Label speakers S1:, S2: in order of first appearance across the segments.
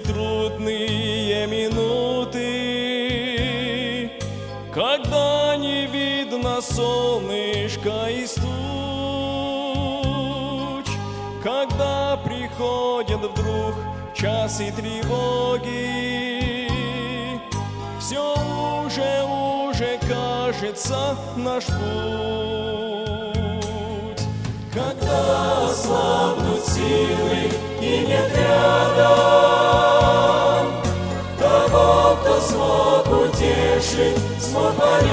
S1: Трудные минуты, Когда не видно солнышка и туч, Когда приходит вдруг час и тревоги, Все уже, уже кажется наш путь. Когда ослабнут силы и нет рядом кто смог утешить, смог понять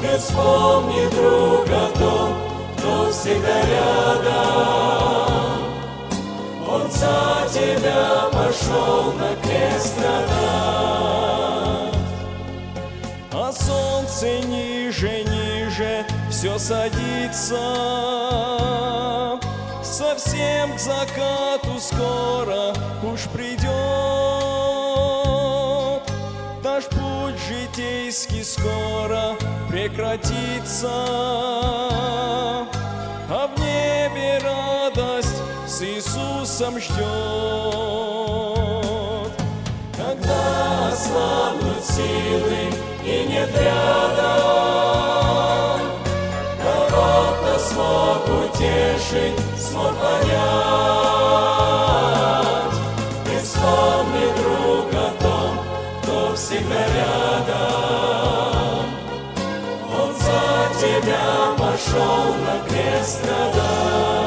S1: Ты вспомни, друг, о том, кто всегда рядом. Он за тебя пошел на крест страдать А солнце ниже, ниже все садится. Совсем к закату скоро уж придет скоро прекратится А в небе радость с Иисусом ждет Когда ослабнут силы и нет рядом Того, кто смог утешить смог понять. Тебя пошел на крест страдать.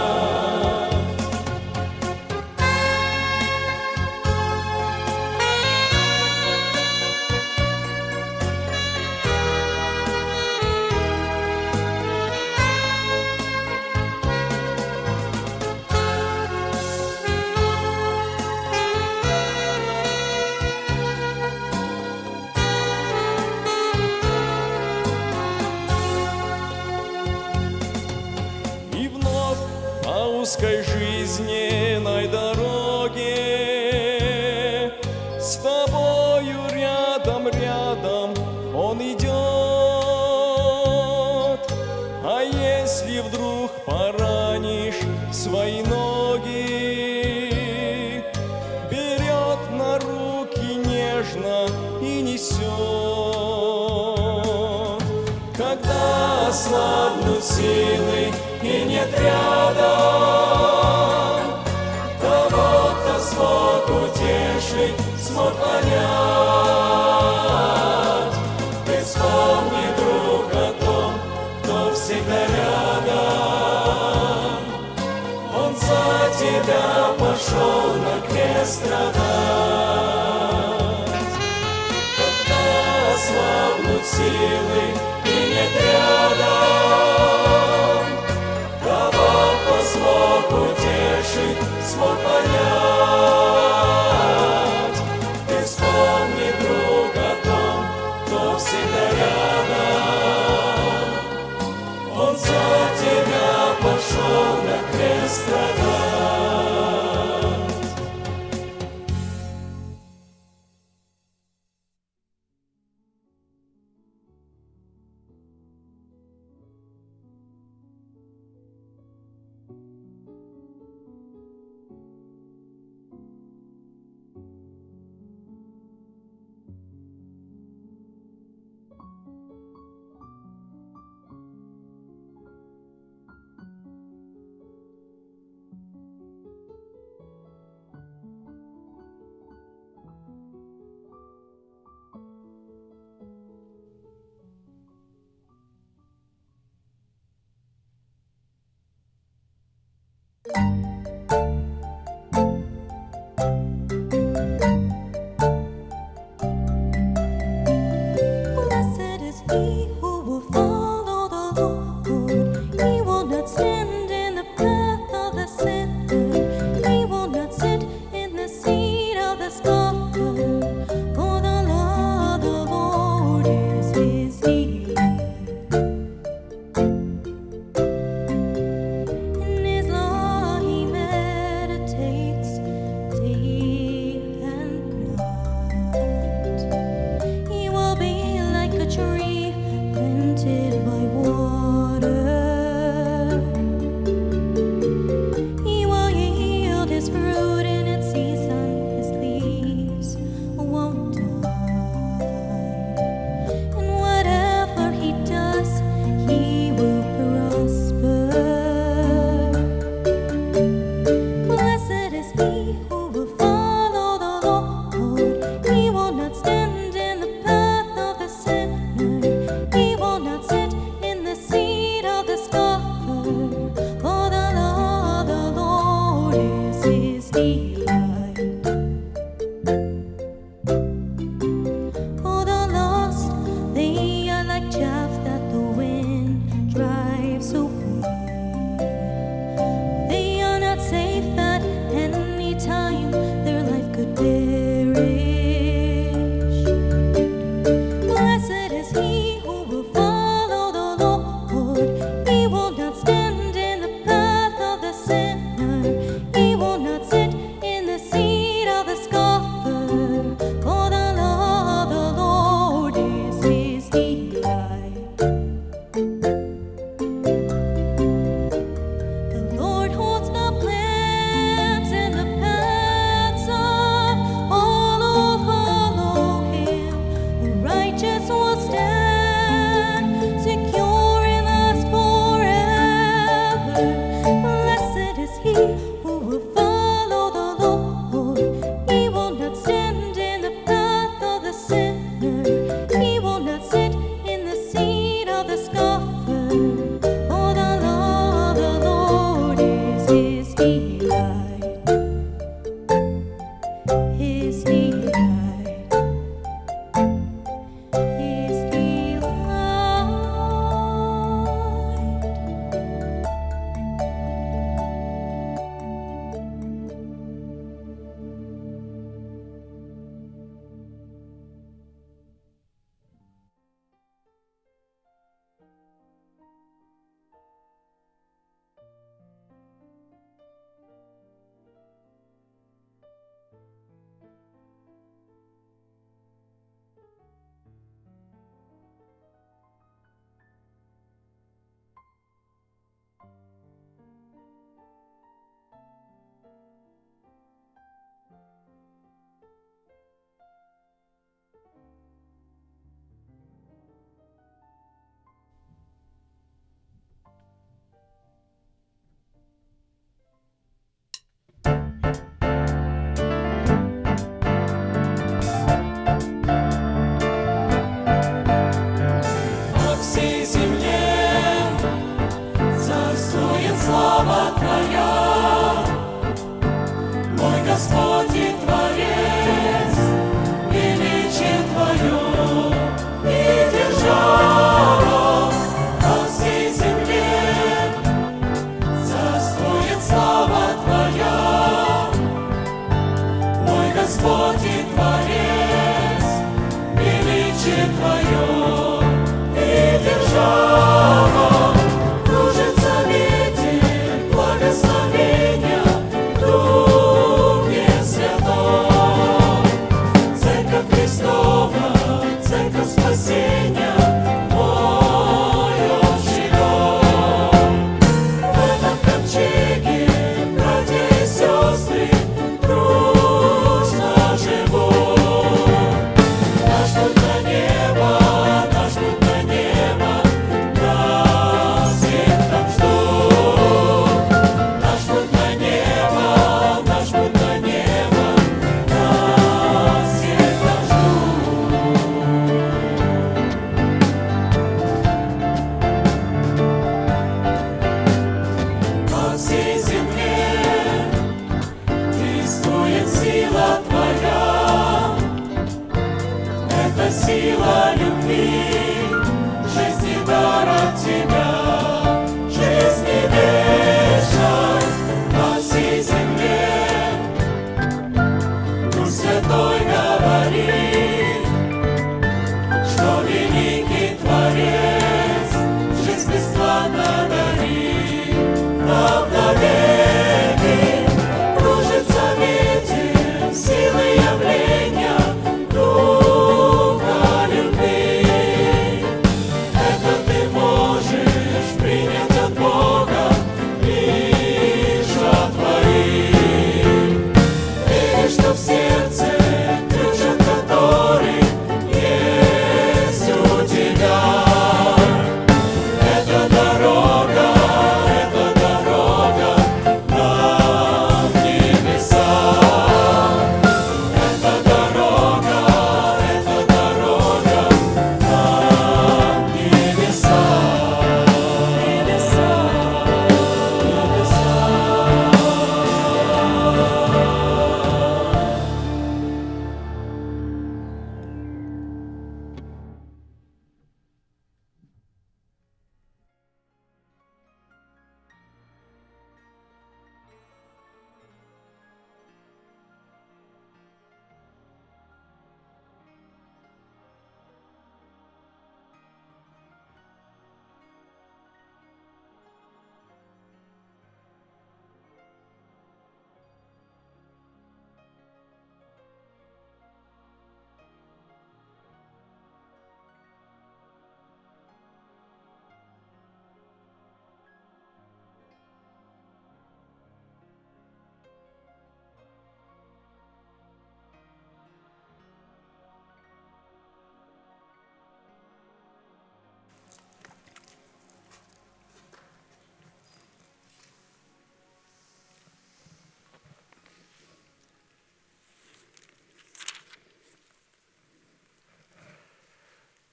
S2: strādā.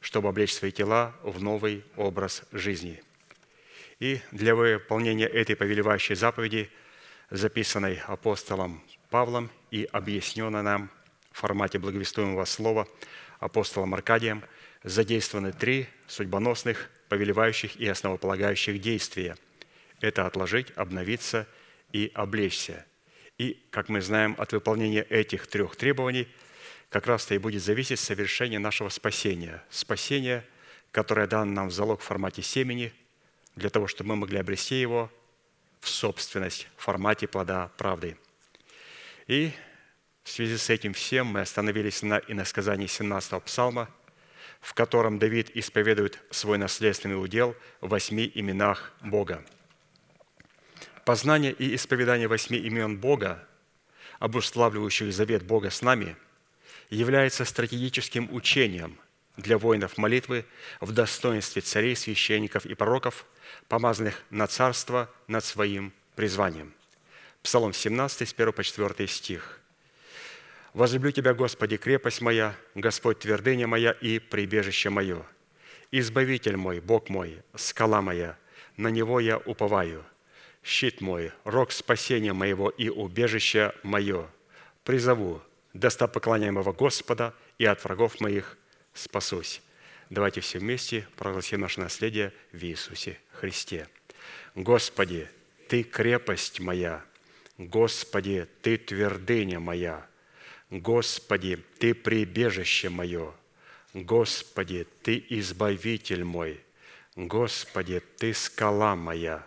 S3: чтобы облечь свои тела в новый образ жизни. И для выполнения этой повелевающей заповеди, записанной апостолом Павлом и объясненной нам в формате благовестуемого слова апостолом Аркадием, задействованы три судьбоносных, повелевающих и основополагающих действия. Это отложить, обновиться и облечься. И, как мы знаем, от выполнения этих трех требований – как раз-то и будет зависеть совершение нашего спасения. Спасение, которое дано нам в залог в формате семени, для того, чтобы мы могли обрести его в собственность в формате плода правды. И в связи с этим всем мы остановились на иносказании 17 псалма, в котором Давид исповедует свой наследственный удел в восьми именах Бога. Познание и исповедание восьми имен Бога, обуславливающих завет Бога с нами – является стратегическим учением для воинов молитвы в достоинстве царей, священников и пророков, помазанных на царство над своим призванием. Псалом 17, с 1 по 4 стих. «Возлюблю Тебя, Господи, крепость моя, Господь, твердыня моя и прибежище мое. Избавитель мой, Бог мой, скала моя, на Него я уповаю. Щит мой, рог спасения моего и убежище мое. Призову достопоклоняемого Господа, и от врагов моих спасусь. Давайте все вместе прогласим наше наследие в Иисусе Христе. Господи, Ты крепость моя, Господи, Ты твердыня моя, Господи, Ты прибежище мое, Господи, Ты избавитель мой, Господи, Ты скала моя,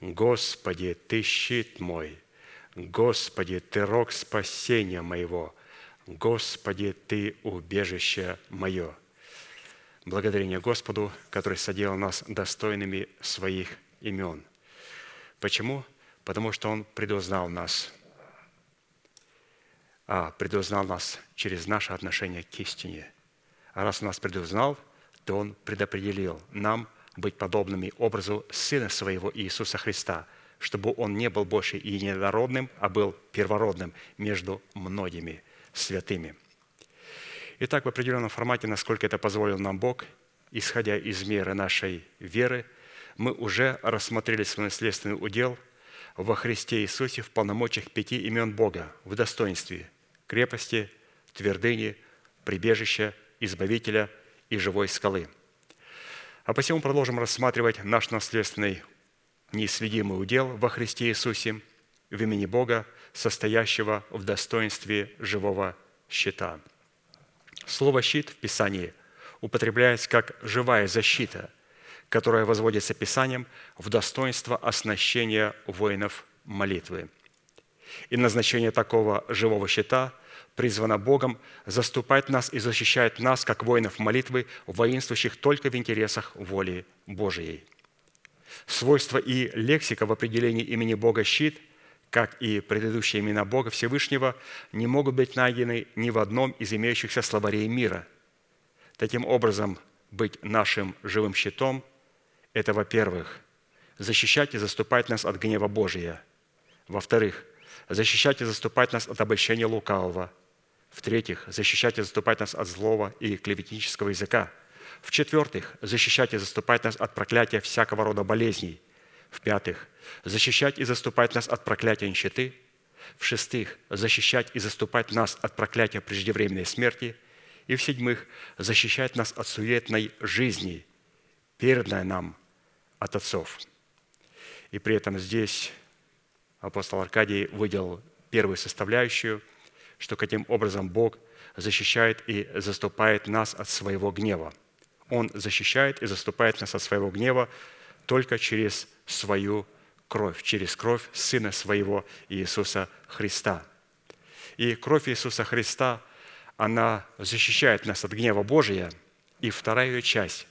S3: Господи, Ты щит мой, Господи, Ты рог спасения моего, Господи, Ты убежище мое. Благодарение Господу, который соделал нас достойными своих имен. Почему? Потому что Он предузнал нас, а предузнал нас через наше отношение к истине. А раз Он нас предузнал, то Он предопределил нам быть подобными образу Сына Своего Иисуса Христа, чтобы Он не был больше единородным, а был первородным между многими святыми. Итак, в определенном формате, насколько это позволил нам Бог, исходя из меры нашей веры, мы уже рассмотрели свой наследственный удел во Христе Иисусе в полномочиях пяти имен Бога в достоинстве крепости, твердыни, прибежища, избавителя и живой скалы. А посему продолжим рассматривать наш наследственный неисведимый удел во Христе Иисусе в имени Бога, состоящего в достоинстве живого щита. Слово «щит» в Писании употребляется как живая защита, которая возводится Писанием в достоинство оснащения воинов молитвы. И назначение такого живого щита – призвана Богом заступать нас и защищать нас, как воинов молитвы, воинствующих только в интересах воли Божией. Свойства и лексика в определении имени Бога «щит», как и предыдущие имена Бога Всевышнего, не могут быть найдены ни в одном из имеющихся словарей мира. Таким образом, быть нашим живым щитом – это, во-первых, защищать и заступать нас от гнева Божия. Во-вторых, защищать и заступать нас от обольщения лукавого – в-третьих, защищать и заступать нас от злого и клеветнического языка. В-четвертых, защищать и заступать нас от проклятия всякого рода болезней. В-пятых, защищать и заступать нас от проклятия нищеты. В-шестых, защищать и заступать нас от проклятия преждевременной смерти. И в-седьмых, защищать нас от суетной жизни, переданной нам от отцов. И при этом здесь апостол Аркадий выделил первую составляющую – что каким образом Бог защищает и заступает нас от своего гнева. Он защищает и заступает нас от своего гнева только через свою кровь, через кровь Сына Своего Иисуса Христа. И кровь Иисуса Христа, она защищает нас от гнева Божия. И вторая ее часть,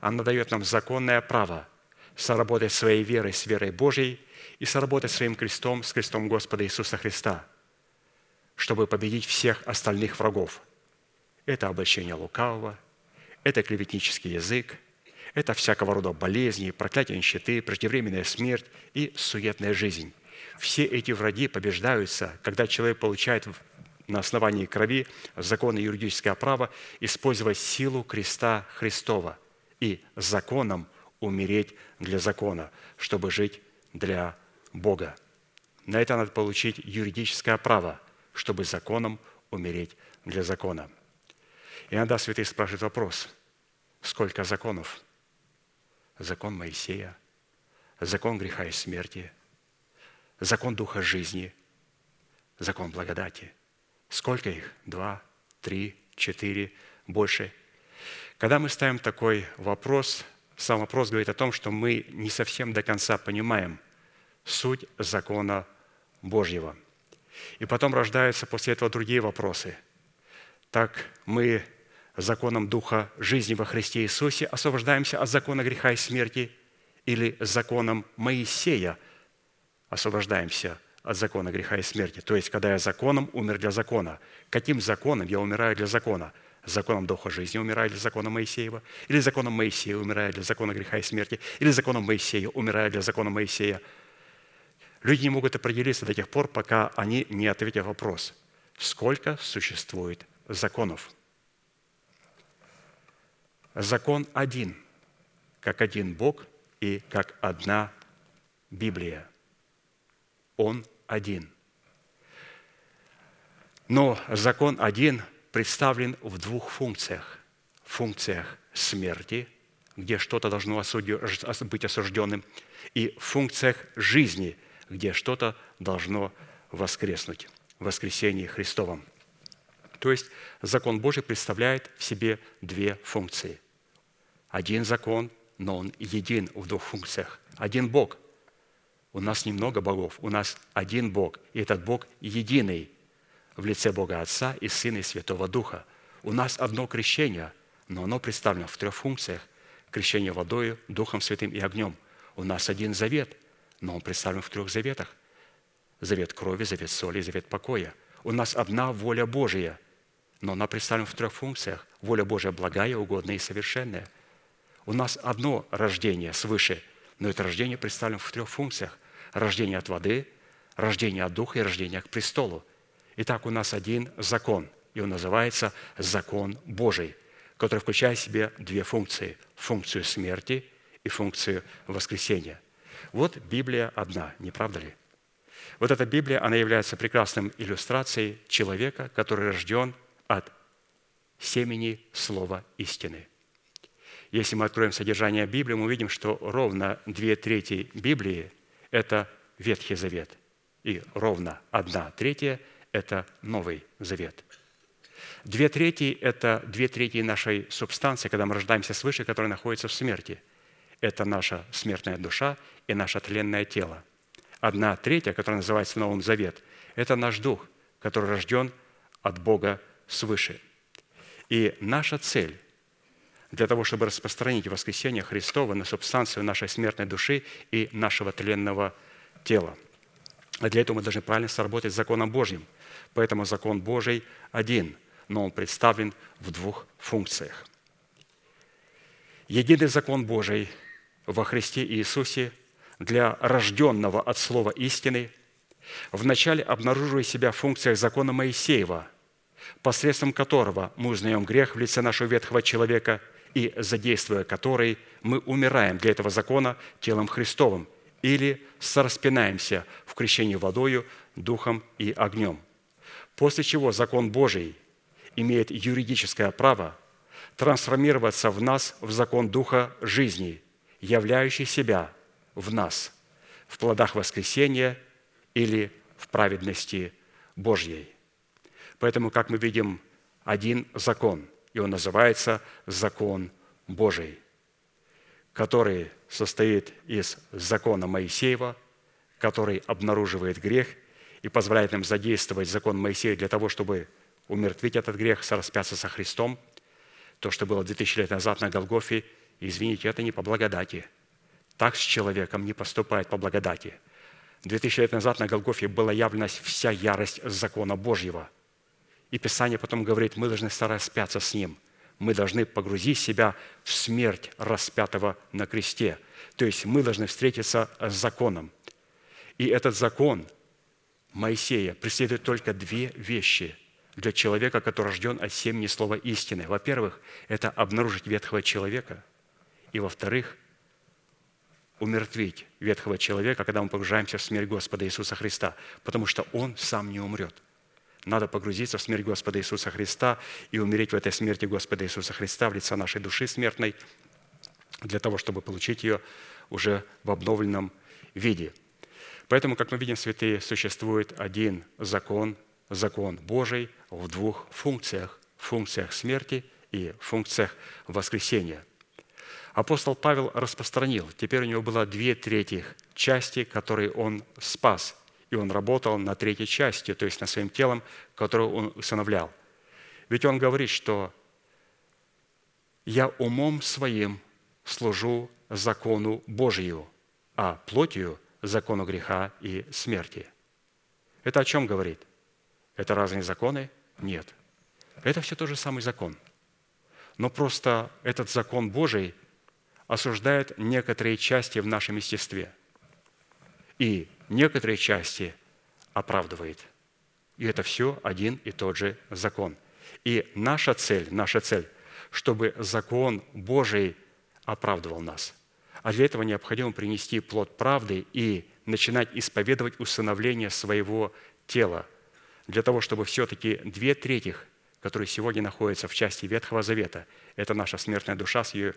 S3: она дает нам законное право соработать своей верой с верой Божьей и соработать своим крестом с крестом Господа Иисуса Христа – чтобы победить всех остальных врагов. Это обольщение лукавого, это клеветнический язык, это всякого рода болезни, проклятие нищеты, преждевременная смерть и суетная жизнь. Все эти враги побеждаются, когда человек получает на основании крови закон и юридическое право использовать силу креста Христова и законом умереть для закона, чтобы жить для Бога. На это надо получить юридическое право – чтобы законом умереть для закона. Иногда святые спрашивают вопрос, сколько законов? Закон Моисея, закон греха и смерти, закон Духа жизни, закон благодати. Сколько их? Два, три, четыре, больше? Когда мы ставим такой вопрос, сам вопрос говорит о том, что мы не совсем до конца понимаем суть закона Божьего – и потом рождаются после этого другие вопросы. Так мы законом Духа жизни во Христе Иисусе освобождаемся от закона греха и смерти или законом Моисея освобождаемся от закона греха и смерти. То есть, когда я законом умер для закона. Каким законом я умираю для закона? Законом Духа жизни умираю для закона Моисеева? Или законом Моисея умираю для закона греха и смерти? Или законом Моисея умираю для закона Моисея – Люди не могут определиться до тех пор, пока они не ответят вопрос, сколько существует законов. Закон один, как один Бог и как одна Библия. Он один. Но закон один представлен в двух функциях. Функциях смерти, где что-то должно быть осужденным, и функциях жизни, где что-то должно воскреснуть воскресении Христовом. То есть закон Божий представляет в себе две функции. Один закон, но он един в двух функциях. Один Бог. У нас немного богов, у нас один Бог, и этот Бог единый в лице Бога Отца и Сына и Святого Духа. У нас одно крещение, но оно представлено в трех функциях. Крещение водою, Духом Святым и огнем. У нас один завет, но он представлен в трех заветах. Завет крови, завет соли, завет покоя. У нас одна воля Божия – но она представлена в трех функциях. Воля Божия благая, угодная и совершенная. У нас одно рождение свыше, но это рождение представлено в трех функциях. Рождение от воды, рождение от Духа и рождение к престолу. Итак, у нас один закон, и он называется закон Божий, который включает в себе две функции. Функцию смерти и функцию воскресения. Вот Библия одна, не правда ли? Вот эта Библия, она является прекрасным иллюстрацией человека, который рожден от семени слова истины. Если мы откроем содержание Библии, мы увидим, что ровно две трети Библии – это Ветхий Завет, и ровно одна третья – это Новый Завет. Две трети – это две трети нашей субстанции, когда мы рождаемся свыше, которая находится в смерти. Это наша смертная душа и наше тленное тело. Одна третья, которая называется Новым Завет, это наш дух, который рожден от Бога свыше. И наша цель для того, чтобы распространить воскресение Христова на субстанцию нашей смертной души и нашего тленного тела. А для этого мы должны правильно сработать с законом Божьим. Поэтому закон Божий один, но он представлен в двух функциях. Единый закон Божий во Христе Иисусе для рожденного от слова истины вначале обнаруживает себя в функциях закона Моисеева – посредством которого мы узнаем грех в лице нашего ветхого человека и задействуя который мы умираем для этого закона телом Христовым или сораспинаемся в крещении водою, духом и огнем. После чего закон Божий имеет юридическое право трансформироваться в нас в закон Духа жизни, являющий себя в нас в плодах воскресения или в праведности Божьей. Поэтому, как мы видим, один закон, и он называется закон Божий, который состоит из закона Моисеева, который обнаруживает грех и позволяет нам задействовать закон Моисея для того, чтобы умертвить этот грех, сораспяться со Христом. То, что было 2000 лет назад на Голгофе, извините, это не по благодати. Так с человеком не поступает по благодати. 2000 лет назад на Голгофе была явлена вся ярость закона Божьего – и Писание потом говорит, мы должны сораспяться с Ним. Мы должны погрузить себя в смерть распятого на кресте. То есть мы должны встретиться с законом. И этот закон Моисея преследует только две вещи для человека, который рожден от семени слова истины. Во-первых, это обнаружить ветхого человека. И во-вторых, умертвить ветхого человека, когда мы погружаемся в смерть Господа Иисуса Христа, потому что Он сам не умрет – надо погрузиться в смерть Господа Иисуса Христа и умереть в этой смерти Господа Иисуса Христа в лице нашей души смертной, для того, чтобы получить ее уже в обновленном виде. Поэтому, как мы видим, святые, существует один закон, закон Божий в двух функциях. Функциях смерти и функциях воскресения. Апостол Павел распространил, теперь у него было две трети части, которые он спас – и он работал на третьей части, то есть над своим телом, которое он усыновлял. Ведь он говорит, что «я умом своим служу закону Божию, а плотью – закону греха и смерти». Это о чем говорит? Это разные законы? Нет. Это все тот же самый закон. Но просто этот закон Божий осуждает некоторые части в нашем естестве. И некоторые части оправдывает. И это все один и тот же закон. И наша цель, наша цель, чтобы закон Божий оправдывал нас. А для этого необходимо принести плод правды и начинать исповедовать усыновление своего тела, для того, чтобы все-таки две трети, которые сегодня находятся в части Ветхого Завета, это наша смертная душа с ее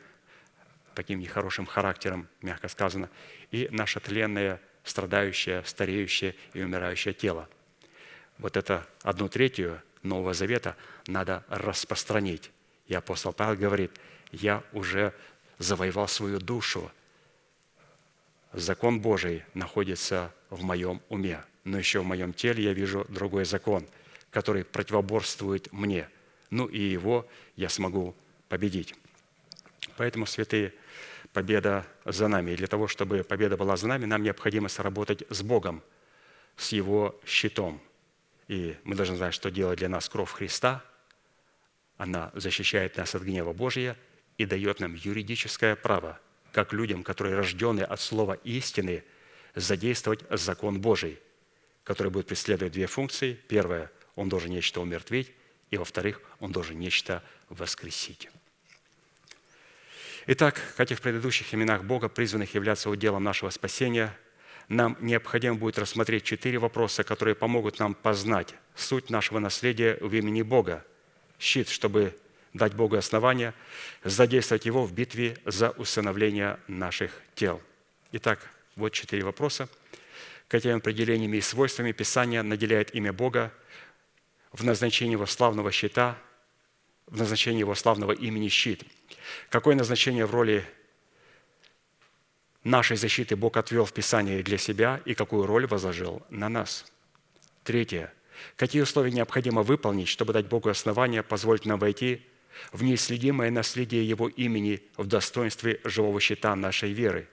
S3: таким нехорошим характером, мягко сказано, и наше тленное, страдающее, стареющее и умирающее тело. Вот это одну третью Нового Завета надо распространить. И апостол Павел говорит, я уже завоевал свою душу. Закон Божий находится в моем уме, но еще в моем теле я вижу другой закон, который противоборствует мне. Ну и его я смогу победить. Поэтому, святые, победа за нами. И для того, чтобы победа была за нами, нам необходимо сработать с Богом, с Его щитом. И мы должны знать, что делает для нас кровь Христа. Она защищает нас от гнева Божия – и дает нам юридическое право, как людям, которые рождены от слова истины, задействовать закон Божий, который будет преследовать две функции. Первое – он должен нечто умертвить, и, во-вторых, он должен нечто воскресить. Итак, как и в предыдущих именах Бога, призванных являться уделом нашего спасения, нам необходимо будет рассмотреть четыре вопроса, которые помогут нам познать суть нашего наследия в имени Бога. Щит, чтобы дать Богу основания, задействовать Его в битве за усыновление наших тел. Итак, вот четыре вопроса. Какими определениями и свойствами Писание наделяет имя Бога в назначении Его славного щита, в назначении Его славного имени щит? Какое назначение в роли нашей защиты Бог отвел в Писании для себя и какую роль возложил на нас? Третье. Какие условия необходимо выполнить, чтобы дать Богу основания позволить нам войти в неисследимое наследие Его имени в достоинстве живого щита нашей веры.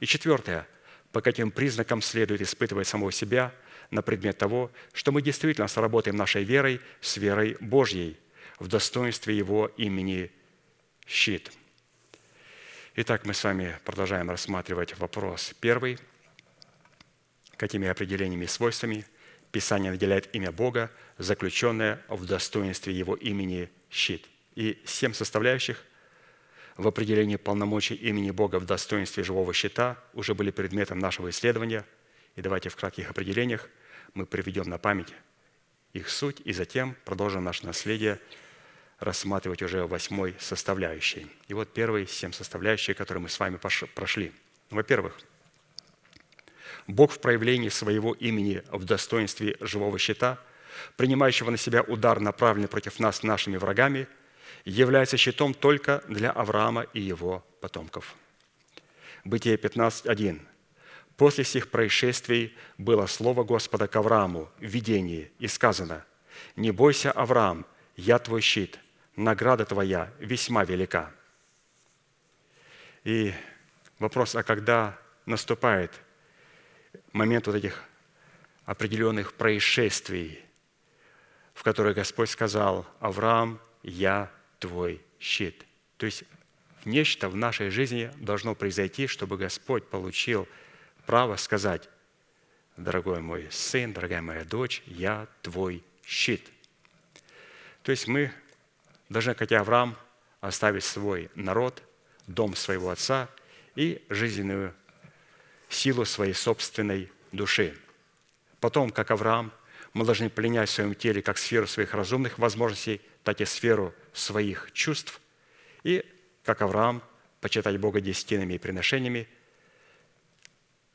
S3: И четвертое. По каким признакам следует испытывать самого себя на предмет того, что мы действительно сработаем нашей верой с верой Божьей в достоинстве Его имени щит. Итак, мы с вами продолжаем рассматривать вопрос первый. Какими определениями и свойствами Писание наделяет имя Бога, заключенное в достоинстве Его имени щит и семь составляющих в определении полномочий имени Бога в достоинстве живого щита уже были предметом нашего исследования. И давайте в кратких определениях мы приведем на память их суть, и затем продолжим наше наследие рассматривать уже восьмой составляющей. И вот первые семь составляющих, которые мы с вами прошли. Во-первых, Бог в проявлении своего имени в достоинстве живого щита, принимающего на себя удар, направленный против нас нашими врагами – является щитом только для Авраама и его потомков. Бытие 15.1. После всех происшествий было слово Господа к Аврааму в видении, и сказано, «Не бойся, Авраам, я твой щит, награда твоя весьма велика». И вопрос, а когда наступает момент вот этих определенных происшествий, в которые Господь сказал, «Авраам, я твой щит. То есть нечто в нашей жизни должно произойти, чтобы Господь получил право сказать, дорогой мой сын, дорогая моя дочь, я твой щит. То есть мы должны, как и Авраам, оставить свой народ, дом своего отца и жизненную силу своей собственной души. Потом, как Авраам, мы должны пленять в своем теле как сферу своих разумных возможностей – так и сферу своих чувств, и, как Авраам, почитать Бога десятинами и приношениями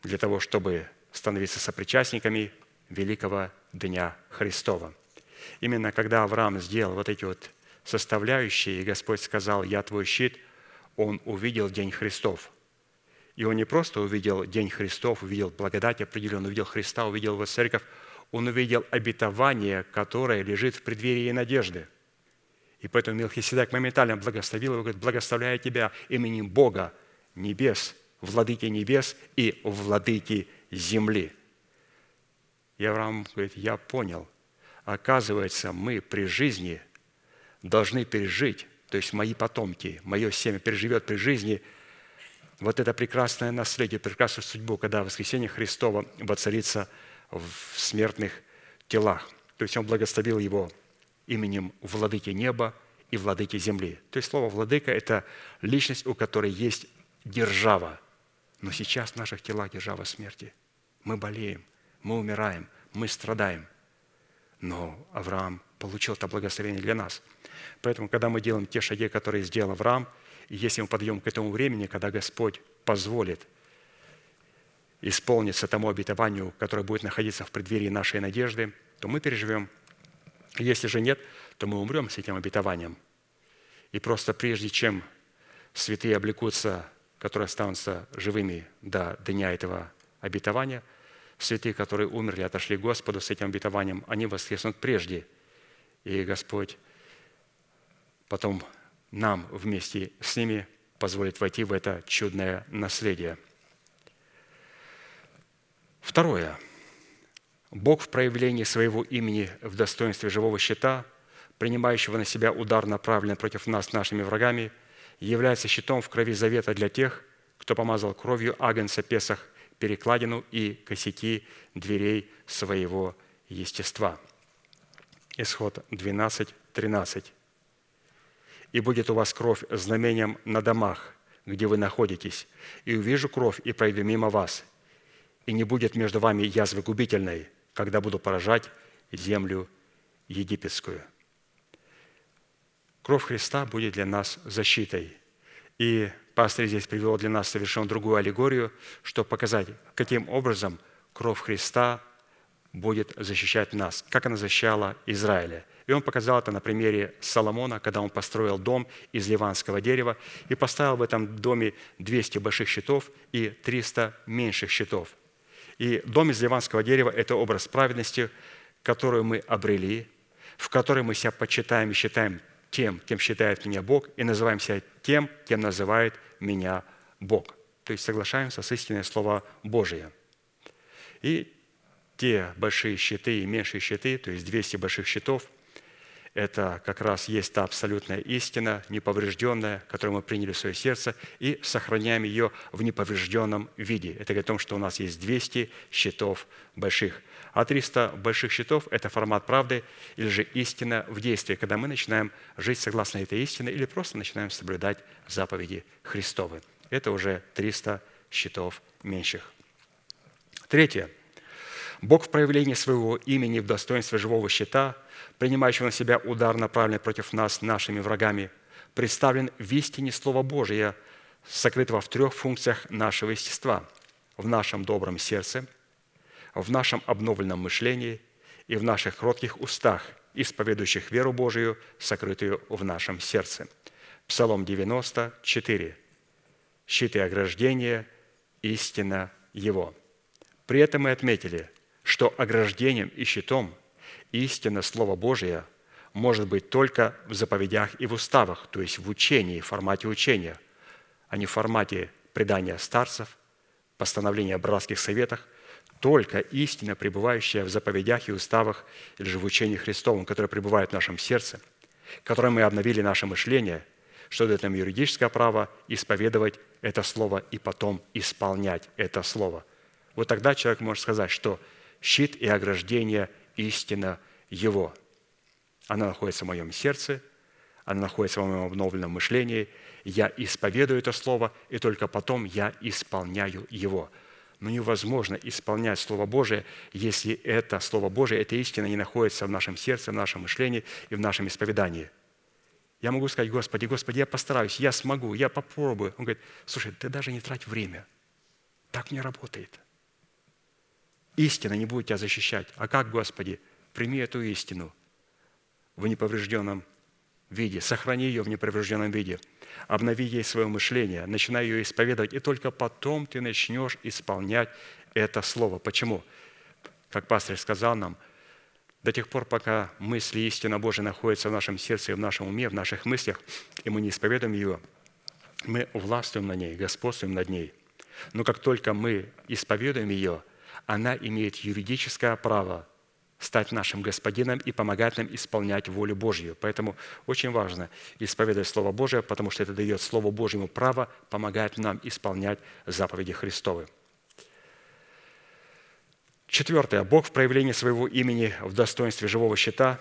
S3: для того, чтобы становиться сопричастниками великого Дня Христова. Именно когда Авраам сделал вот эти вот составляющие, и Господь сказал, «Я твой щит», он увидел День Христов. И он не просто увидел День Христов, увидел благодать определенную, увидел Христа, увидел его церковь, он увидел обетование, которое лежит в преддверии надежды – и поэтому Мелхиседек моментально благословил его, говорит, благословляю тебя именем Бога небес, владыки небес и владыки земли. И Авраам говорит, я понял. Оказывается, мы при жизни должны пережить, то есть мои потомки, мое семя переживет при жизни вот это прекрасное наследие, прекрасную судьбу, когда воскресение Христова воцарится в смертных телах. То есть он благословил его именем Владыки неба и владыки земли. То есть слово «владыка» – это личность, у которой есть держава. Но сейчас в наших телах держава смерти. Мы болеем, мы умираем, мы страдаем. Но Авраам получил это благословение для нас. Поэтому, когда мы делаем те шаги, которые сделал Авраам, и если мы подъем к этому времени, когда Господь позволит исполниться тому обетованию, которое будет находиться в преддверии нашей надежды, то мы переживем. Если же нет, то мы умрем с этим обетованием. И просто прежде чем святые облекутся, которые останутся живыми до дня этого обетования, святые, которые умерли, отошли к Господу с этим обетованием, они воскреснут прежде. И Господь потом нам вместе с ними позволит войти в это чудное наследие. Второе. Бог в проявлении своего имени в достоинстве живого щита, принимающего на себя удар, направленный против нас нашими врагами, является щитом в крови завета для тех, кто помазал кровью Агнца Песах перекладину и косяки дверей своего естества. Исход 12, 13 и будет у вас кровь знамением на домах, где вы находитесь, и увижу кровь и пройду мимо вас, и не будет между вами язвы губительной, когда буду поражать землю египетскую». Кровь Христа будет для нас защитой. И пастор здесь привел для нас совершенно другую аллегорию, чтобы показать, каким образом кровь Христа будет защищать нас, как она защищала Израиля – и он показал это на примере Соломона, когда он построил дом из ливанского дерева и поставил в этом доме 200 больших щитов и 300 меньших щитов. И дом из ливанского дерева – это образ праведности, которую мы обрели, в которой мы себя почитаем и считаем тем, кем считает меня Бог, и называем себя тем, кем называет меня Бог. То есть соглашаемся с истинной Слово Божие. И те большие щиты и меньшие щиты, то есть 200 больших щитов – это как раз есть та абсолютная истина, неповрежденная, которую мы приняли в свое сердце, и сохраняем ее в неповрежденном виде. Это говорит о том, что у нас есть 200 щитов больших. А 300 больших щитов – это формат правды или же истина в действии, когда мы начинаем жить согласно этой истине или просто начинаем соблюдать заповеди Христовы. Это уже 300 щитов меньших. Третье. Бог в проявлении своего имени в достоинстве живого щита – принимающего на себя удар, направленный против нас нашими врагами, представлен в истине Слова Божия, сокрытого в трех функциях нашего естества – в нашем добром сердце, в нашем обновленном мышлении и в наших кротких устах, исповедующих веру Божию, сокрытую в нашем сердце. Псалом 94. «Щит и ограждение – истина Его». При этом мы отметили, что ограждением и щитом – истина Слова Божия может быть только в заповедях и в уставах, то есть в учении, в формате учения, а не в формате предания старцев, постановления о братских советах, только истина, пребывающая в заповедях и уставах или же в учении Христовом, которое пребывает в нашем сердце, которое мы обновили наше мышление, что дает нам юридическое право исповедовать это слово и потом исполнять это слово. Вот тогда человек может сказать, что щит и ограждение истина Его. Она находится в моем сердце, она находится в моем обновленном мышлении. Я исповедую это Слово, и только потом я исполняю его. Но невозможно исполнять Слово Божие, если это Слово Божие, эта истина не находится в нашем сердце, в нашем мышлении и в нашем исповедании. Я могу сказать, Господи, Господи, я постараюсь, я смогу, я попробую. Он говорит, слушай, ты даже не трать время. Так не работает истина не будет тебя защищать. А как, Господи? Прими эту истину в неповрежденном виде, сохрани ее в неповрежденном виде, обнови ей свое мышление, начинай ее исповедовать, и только потом ты начнешь исполнять это слово. Почему? Как пастор сказал нам, до тех пор, пока мысли истина Божия находятся в нашем сердце и в нашем уме, в наших мыслях, и мы не исповедуем ее, мы властвуем на ней, господствуем над ней. Но как только мы исповедуем ее, она имеет юридическое право стать нашим господином и помогать нам исполнять волю Божью. Поэтому очень важно исповедовать Слово Божие, потому что это дает Слову Божьему право помогать нам исполнять заповеди Христовы. Четвертое. Бог в проявлении своего имени в достоинстве живого щита,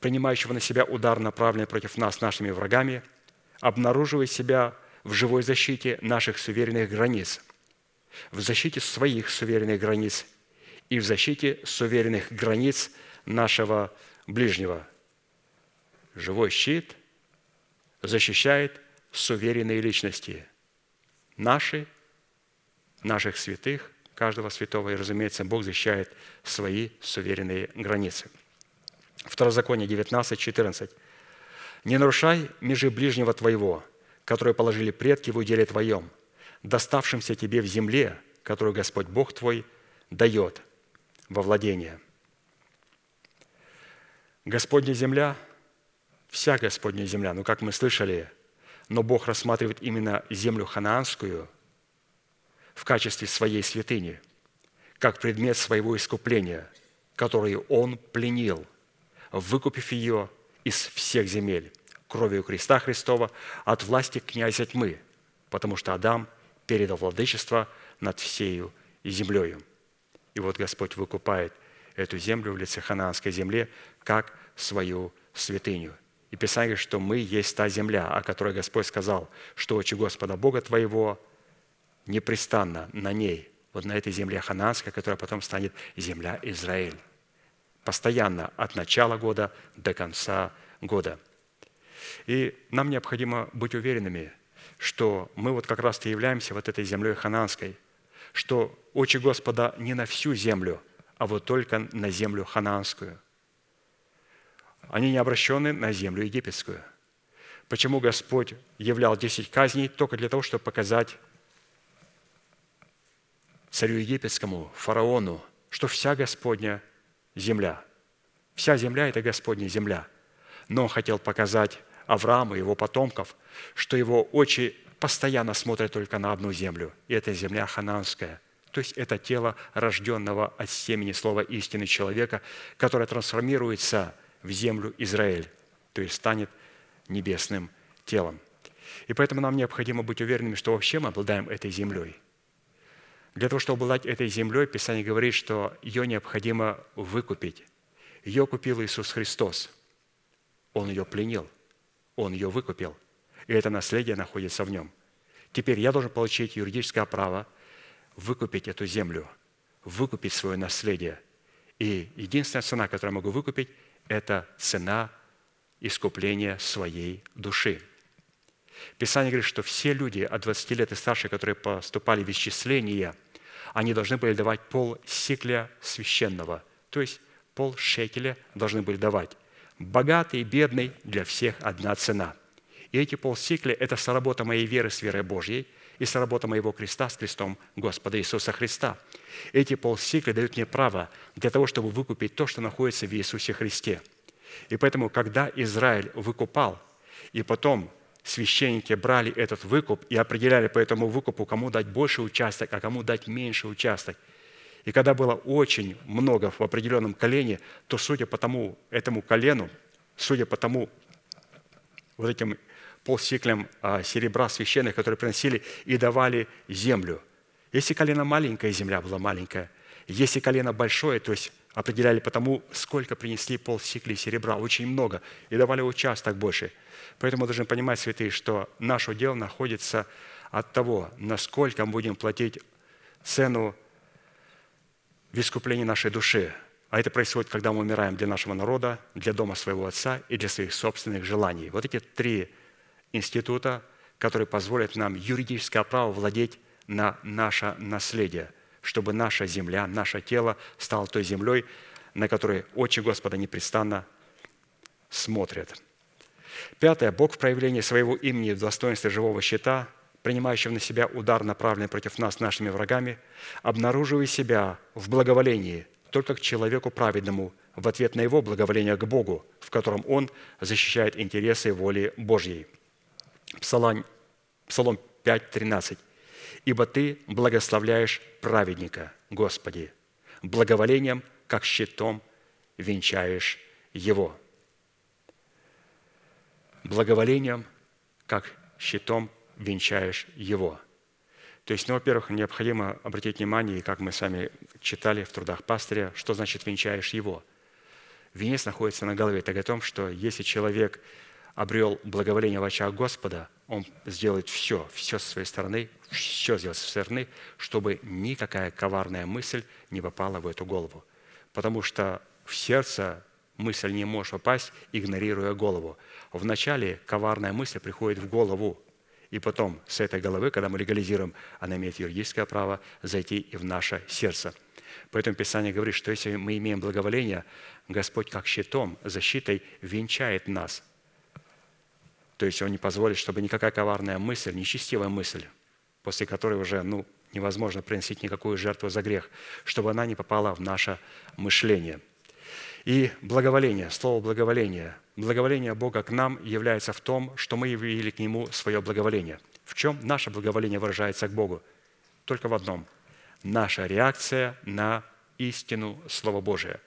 S3: принимающего на себя удар, направленный против нас нашими врагами, обнаруживая себя в живой защите наших суверенных границ, в защите своих суверенных границ и в защите суверенных границ нашего ближнего. Живой щит защищает суверенные личности. Наши, наших святых, каждого святого, и, разумеется, Бог защищает свои суверенные границы. Второзаконие 19, 14. «Не нарушай межи ближнего твоего, которые положили предки в уделе твоем, доставшимся тебе в земле, которую Господь Бог твой дает во владение». Господня земля, вся Господня земля, ну, как мы слышали, но Бог рассматривает именно землю ханаанскую в качестве своей святыни, как предмет своего искупления, которую Он пленил, выкупив ее из всех земель кровью Христа Христова от власти князя тьмы, потому что Адам передал владычество над всею землею. И вот Господь выкупает эту землю в лице ханаанской земле как свою святыню. И Писание говорит, что мы есть та земля, о которой Господь сказал, что очи Господа Бога твоего непрестанно на ней, вот на этой земле ханаанской, которая потом станет земля Израиль. Постоянно от начала года до конца года. И нам необходимо быть уверенными, что мы вот как раз-то являемся вот этой землей ханаанской, что очи Господа не на всю землю, а вот только на землю ханаанскую. Они не обращены на землю египетскую. Почему Господь являл десять казней? Только для того, чтобы показать царю египетскому, фараону, что вся Господня земля, вся земля – это Господня земля. Но он хотел показать Аврааму и его потомков, что его очи постоянно смотрят только на одну землю, и это земля хананская – то есть это тело рожденного от семени слова истины человека, которое трансформируется в землю Израиль, то есть станет небесным телом. И поэтому нам необходимо быть уверенными, что вообще мы обладаем этой землей. Для того, чтобы обладать этой землей, Писание говорит, что ее необходимо выкупить. Ее купил Иисус Христос. Он ее пленил, Он ее выкупил. И это наследие находится в нем. Теперь я должен получить юридическое право – выкупить эту землю, выкупить свое наследие. И единственная цена, которую я могу выкупить, это цена искупления своей души. Писание говорит, что все люди от 20 лет и старше, которые поступали в исчисление, они должны были давать пол сикля священного, то есть пол шекеля должны были давать. Богатый бедный для всех одна цена. И эти полсикля – это соработа моей веры с верой Божьей – и сработа моего креста с крестом Господа Иисуса Христа. Эти полсикля дают мне право для того, чтобы выкупить то, что находится в Иисусе Христе. И поэтому, когда Израиль выкупал, и потом священники брали этот выкуп и определяли по этому выкупу, кому дать больше участок, а кому дать меньше участок. И когда было очень много в определенном колене, то судя по тому, этому колену, судя по тому, вот этим полсиклем а, серебра священных, которые приносили и давали землю. Если колено маленькое, земля была маленькая. Если колено большое, то есть определяли по тому, сколько принесли полсикли серебра, очень много, и давали участок больше. Поэтому мы должны понимать, святые, что наше дело находится от того, насколько мы будем платить цену в искуплении нашей души. А это происходит, когда мы умираем для нашего народа, для дома своего отца и для своих собственных желаний. Вот эти три института, который позволит нам юридическое право владеть на наше наследие, чтобы наша земля, наше тело стало той землей, на которой очи Господа непрестанно смотрят. Пятое. Бог в проявлении своего имени в достоинстве живого щита, принимающего на себя удар, направленный против нас нашими врагами, обнаруживая себя в благоволении только к человеку праведному в ответ на его благоволение к Богу, в котором он защищает интересы воли Божьей – Псалом, Псалом 5, 13. «Ибо Ты благословляешь праведника, Господи, благоволением, как щитом венчаешь его». Благоволением, как щитом венчаешь его. То есть, ну, во-первых, необходимо обратить внимание, и как мы сами читали в трудах пастыря, что значит «венчаешь его». Венец находится на голове. Так о том, что если человек обрел благоволение в очах Господа, он сделает все, все со своей стороны, все сделает со своей стороны, чтобы никакая коварная мысль не попала в эту голову. Потому что в сердце мысль не может попасть, игнорируя голову. Вначале коварная мысль приходит в голову, и потом с этой головы, когда мы легализируем, она имеет юридическое право зайти и в наше сердце. Поэтому Писание говорит, что если мы имеем благоволение, Господь как щитом, защитой венчает нас. То есть Он не позволит, чтобы никакая коварная мысль, нечестивая мысль, после которой уже ну, невозможно приносить никакую жертву за грех, чтобы она не попала в наше мышление. И благоволение, слово благоволение, благоволение Бога к нам является в том, что мы явили к Нему свое благоволение. В чем наше благоволение выражается к Богу? Только в одном – наша реакция на истину Слова Божия.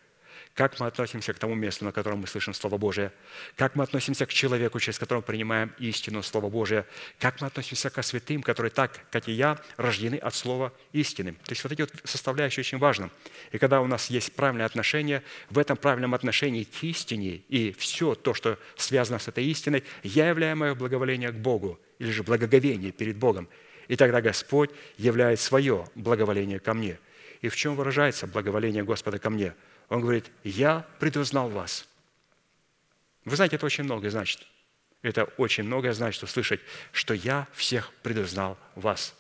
S3: Как мы относимся к тому месту, на котором мы слышим Слово Божие? Как мы относимся к человеку, через которого принимаем истину Слова Божия? Как мы относимся к святым, которые так, как и я, рождены от Слова истины? То есть вот эти вот составляющие очень важны. И когда у нас есть правильное отношение, в этом правильном отношении к истине и все то, что связано с этой истиной, я являю мое благоволение к Богу или же благоговение перед Богом. И тогда Господь являет свое благоволение ко мне. И в чем выражается благоволение Господа ко мне? Он говорит, я предузнал вас. Вы знаете, это очень многое значит. Это очень многое значит услышать, что я всех предузнал вас.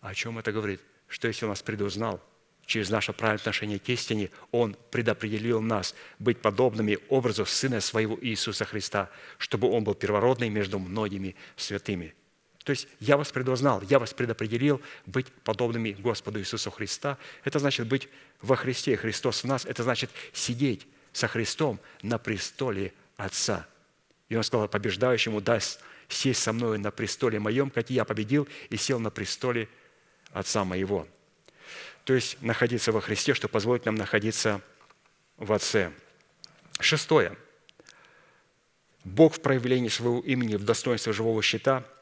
S3: А о чем это говорит? Что если он нас предузнал, через наше правильное отношение к истине, Он предопределил нас быть подобными образу Сына Своего Иисуса Христа, чтобы Он был первородный между многими святыми – то есть я вас предузнал, я вас предопределил быть подобными Господу Иисусу Христа. Это значит быть во Христе, Христос в нас. Это значит сидеть со Христом на престоле Отца. И он сказал, побеждающему даст сесть со мной на престоле моем, как и я победил и сел на престоле Отца моего. То есть находиться во Христе, что позволит нам находиться в Отце. Шестое. Бог в проявлении своего имени в достоинстве живого щита –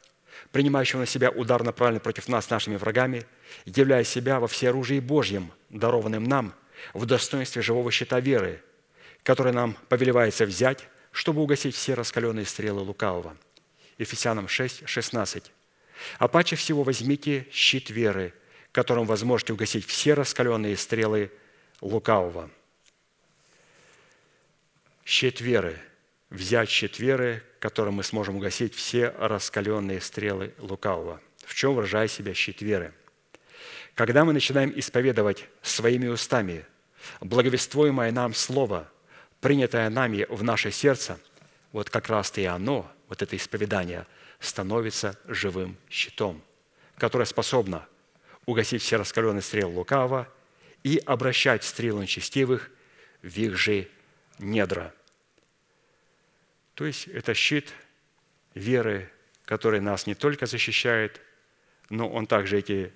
S3: принимающего на себя удар направленный против нас нашими врагами, являя себя во всеоружии Божьем, дарованным нам, в достоинстве живого щита веры, который нам повелевается взять, чтобы угасить все раскаленные стрелы лукавого. Ефесянам 6, 16. «А паче всего возьмите щит веры, которым вы сможете угасить все раскаленные стрелы лукавого». Щит веры – взять щит которым мы сможем угасить все раскаленные стрелы лукавого. В чем выражая себя щит веры? Когда мы начинаем исповедовать своими устами благовествуемое нам Слово, принятое нами в наше сердце, вот как раз-то и оно, вот это исповедание, становится живым щитом, которое способно угасить все раскаленные стрелы лукавого и обращать стрелы нечестивых в их же недра – то есть это щит веры, который нас не только защищает, но он также эти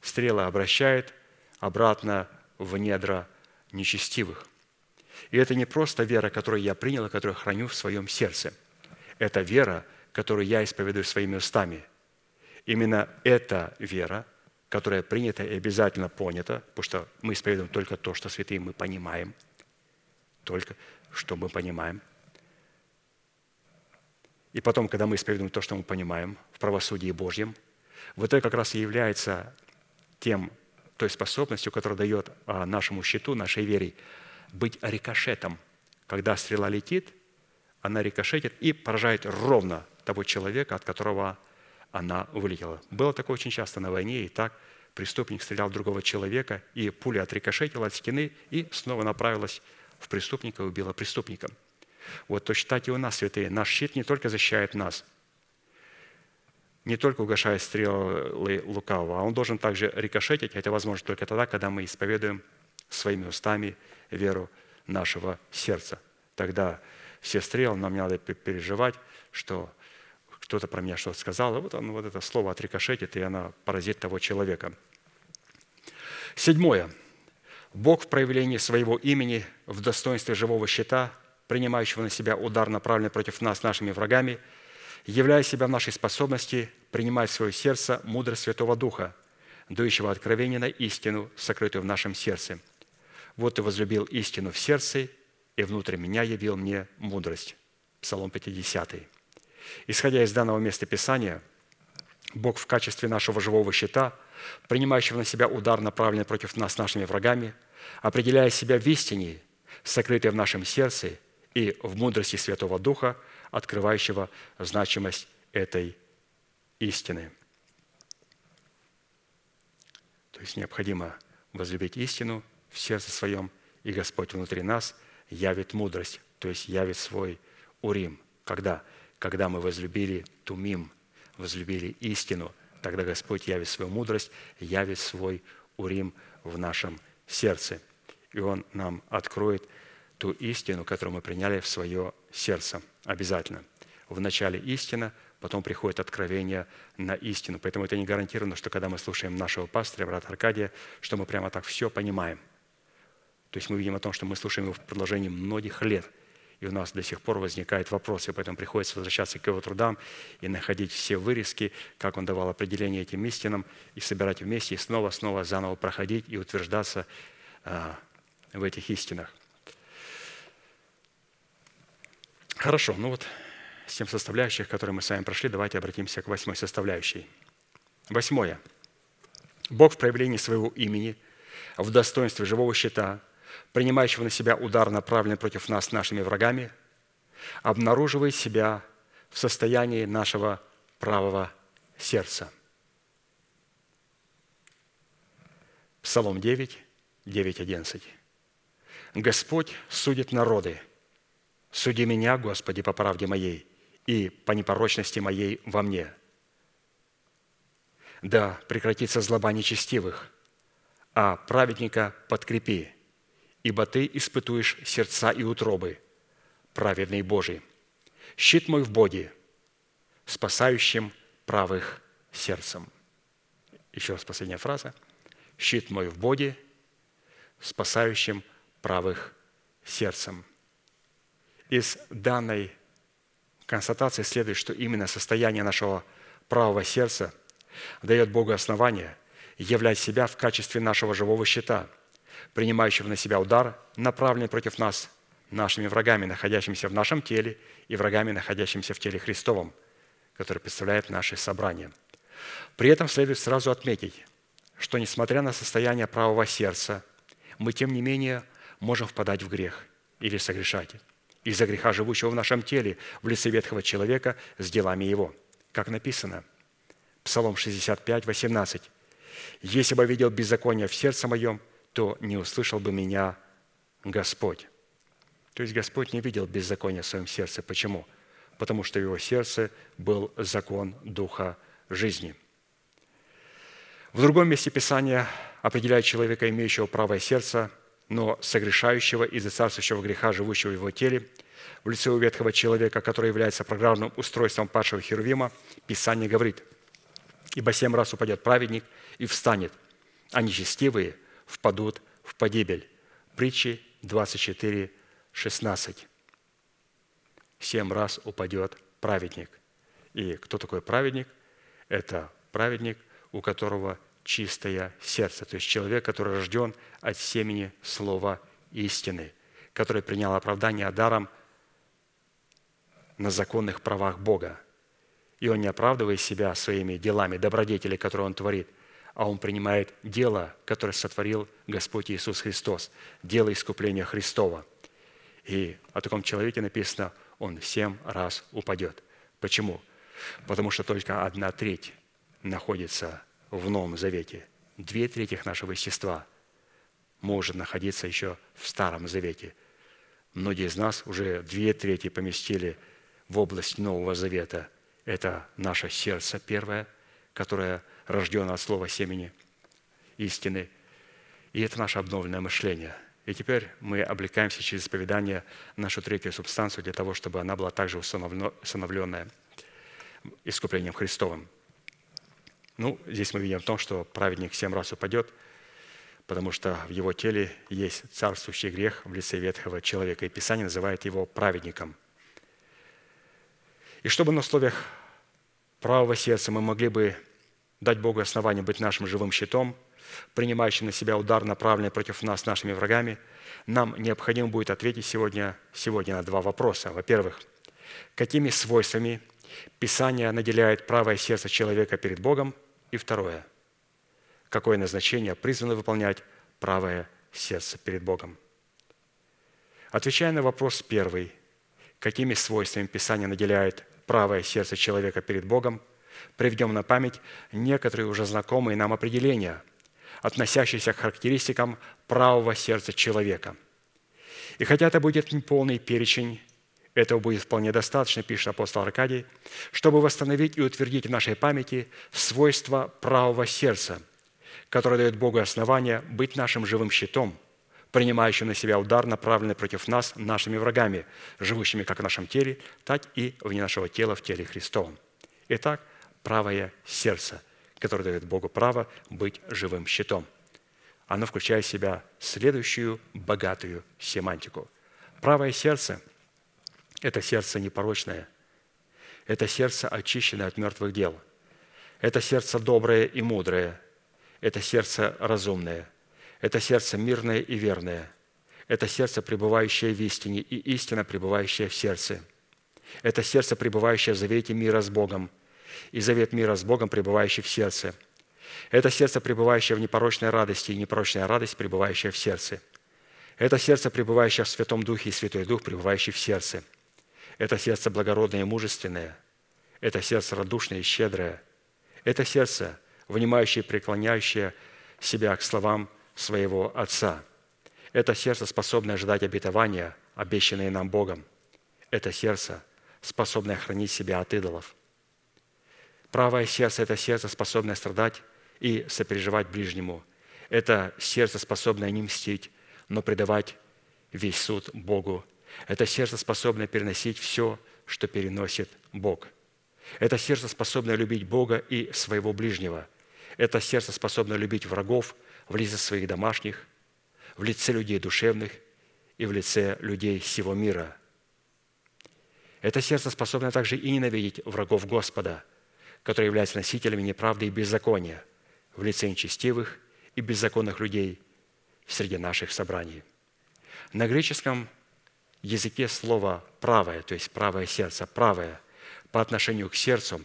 S3: стрелы обращает обратно в недра нечестивых. И это не просто вера, которую я принял, а которую храню в своем сердце. Это вера, которую я исповедую своими устами. Именно эта вера, которая принята и обязательно понята, потому что мы исповедуем только то, что святые мы понимаем, только что мы понимаем – и потом, когда мы исповедуем то, что мы понимаем в правосудии Божьем, вот это как раз и является тем, той способностью, которая дает а, нашему щиту, нашей вере, быть рикошетом. Когда стрела летит, она рикошетит и поражает ровно того человека, от которого она вылетела. Было такое очень часто на войне, и так преступник стрелял в другого человека, и пуля отрикошетила от стены и снова направилась в преступника и убила преступника – вот точно так и у нас, святые. Наш щит не только защищает нас, не только угошает стрелы лукавого, а он должен также рикошетить. Это возможно только тогда, когда мы исповедуем своими устами веру нашего сердца. Тогда все стрелы, нам не надо переживать, что кто-то про меня что-то сказал, и вот, он, вот это слово отрикошетит, и она поразит того человека. Седьмое. Бог в проявлении своего имени в достоинстве живого щита – принимающего на себя удар, направленный против нас нашими врагами, являя себя в нашей способности принимать в свое сердце мудрость Святого Духа, дающего откровение на истину, сокрытую в нашем сердце. Вот ты возлюбил истину в сердце, и внутрь меня явил мне мудрость». Псалом 50. Исходя из данного места Писания, Бог в качестве нашего живого щита, принимающего на себя удар, направленный против нас нашими врагами, определяя себя в истине, сокрытой в нашем сердце и в мудрости Святого Духа, открывающего значимость этой истины. То есть необходимо возлюбить истину в сердце своем, и Господь внутри нас явит мудрость, то есть явит свой урим. Когда? Когда мы возлюбили тумим, возлюбили истину, тогда Господь явит свою мудрость, явит свой урим в нашем сердце. И Он нам откроет ту истину, которую мы приняли в свое сердце. Обязательно. Вначале истина, потом приходит откровение на истину. Поэтому это не гарантировано, что когда мы слушаем нашего пастыря, брата Аркадия, что мы прямо так все понимаем. То есть мы видим о том, что мы слушаем его в продолжении многих лет – и у нас до сих пор возникают вопросы, поэтому приходится возвращаться к его трудам и находить все вырезки, как он давал определение этим истинам, и собирать вместе, и снова-снова заново проходить и утверждаться а, в этих истинах. Хорошо, ну вот с тем составляющих, которые мы с вами прошли, давайте обратимся к восьмой составляющей. Восьмое. Бог в проявлении своего имени, в достоинстве живого щита, принимающего на себя удар, направленный против нас нашими врагами, обнаруживает себя в состоянии нашего правого сердца. Псалом 9, 9, 11. «Господь судит народы. Суди меня, Господи, по правде моей и по непорочности моей во мне. Да прекратится злоба нечестивых, а праведника подкрепи, ибо Ты испытуешь сердца и утробы, праведный Божий. Щит мой в Боге, спасающим правых сердцем. Еще раз последняя фраза. Щит мой в Боге, спасающим правых сердцем. Из данной констатации следует, что именно состояние нашего правого сердца дает Богу основание являть себя в качестве нашего живого щита – принимающего на себя удар, направленный против нас, нашими врагами, находящимися в нашем теле, и врагами, находящимися в теле Христовом, который представляет наше собрание. При этом следует сразу отметить, что несмотря на состояние правого сердца, мы, тем не менее, можем впадать в грех или согрешать из-за греха, живущего в нашем теле, в лице ветхого человека с делами его. Как написано, Псалом 65, 18. «Если бы видел беззаконие в сердце моем, то не услышал бы меня Господь. То есть Господь не видел беззакония в своем сердце. Почему? Потому что в его сердце был закон Духа жизни. В другом месте Писания определяет человека, имеющего правое сердце, но согрешающего из-за царствующего греха, живущего в его теле, в лице у ветхого человека, который является программным устройством падшего Херувима, Писание говорит, «Ибо семь раз упадет праведник и встанет, а нечестивые – впадут в погибель. Притчи 24, 16. Семь раз упадет праведник. И кто такой праведник? Это праведник, у которого чистое сердце, то есть человек, который рожден от семени слова истины, который принял оправдание даром на законных правах Бога. И он не оправдывает себя своими делами, добродетели, которые он творит, а он принимает дело, которое сотворил Господь Иисус Христос, дело искупления Христова. И о таком человеке написано, он семь раз упадет. Почему? Потому что только одна треть находится в Новом Завете. Две трети нашего естества может находиться еще в Старом Завете. Многие из нас уже две трети поместили в область Нового Завета. Это наше сердце первое, которое – рожден от слова семени истины. И это наше обновленное мышление. И теперь мы облекаемся через исповедание нашу третью субстанцию для того, чтобы она была также установленная искуплением Христовым. Ну, здесь мы видим в том, что праведник семь раз упадет, потому что в его теле есть царствующий грех в лице ветхого человека, и Писание называет его праведником. И чтобы на условиях правого сердца мы могли бы дать Богу основание быть нашим живым щитом, принимающим на себя удар, направленный против нас нашими врагами, нам необходимо будет ответить сегодня, сегодня на два вопроса. Во-первых, какими свойствами Писание наделяет правое сердце человека перед Богом? И второе, какое назначение призвано выполнять правое сердце перед Богом? Отвечая на вопрос первый, какими свойствами Писание наделяет правое сердце человека перед Богом, приведем на память некоторые уже знакомые нам определения, относящиеся к характеристикам правого сердца человека. И хотя это будет неполный перечень, этого будет вполне достаточно, пишет апостол Аркадий, чтобы восстановить и утвердить в нашей памяти свойства правого сердца, которое дает Богу основание быть нашим живым щитом, принимающим на себя удар, направленный против нас нашими врагами, живущими как в нашем теле, так и вне нашего тела в теле Христовом. Итак, правое сердце, которое дает Богу право быть живым щитом. Оно включает в себя следующую богатую семантику. Правое сердце – это сердце непорочное. Это сердце очищенное от мертвых дел. Это сердце доброе и мудрое. Это сердце разумное. Это сердце мирное и верное. Это сердце, пребывающее в истине, и истина, пребывающая в сердце. Это сердце, пребывающее в завете мира с Богом, и завет мира с Богом, пребывающий в сердце. Это сердце, пребывающее в непорочной радости, и непорочная радость, пребывающая в сердце. Это сердце, пребывающее в Святом Духе, и Святой Дух, пребывающий в сердце – это сердце благородное и мужественное. Это сердце радушное и щедрое. Это сердце, внимающее и преклоняющее себя к словам своего Отца. Это сердце, способное ожидать обетования, обещанные нам Богом. Это сердце, способное хранить себя от идолов. Правое сердце – это сердце, способное страдать и сопереживать ближнему. Это сердце, способное не мстить, но предавать весь суд Богу это сердце, способное переносить все, что переносит Бог. Это сердце, способное любить Бога и своего ближнего. Это сердце, способное любить врагов в лице своих домашних, в лице людей душевных и в лице людей всего мира. Это сердце способно также и ненавидеть врагов Господа, которые являются носителями неправды и беззакония в лице нечестивых и беззаконных людей среди наших собраний. На греческом языке слово «правое», то есть правое сердце, правое по отношению к сердцу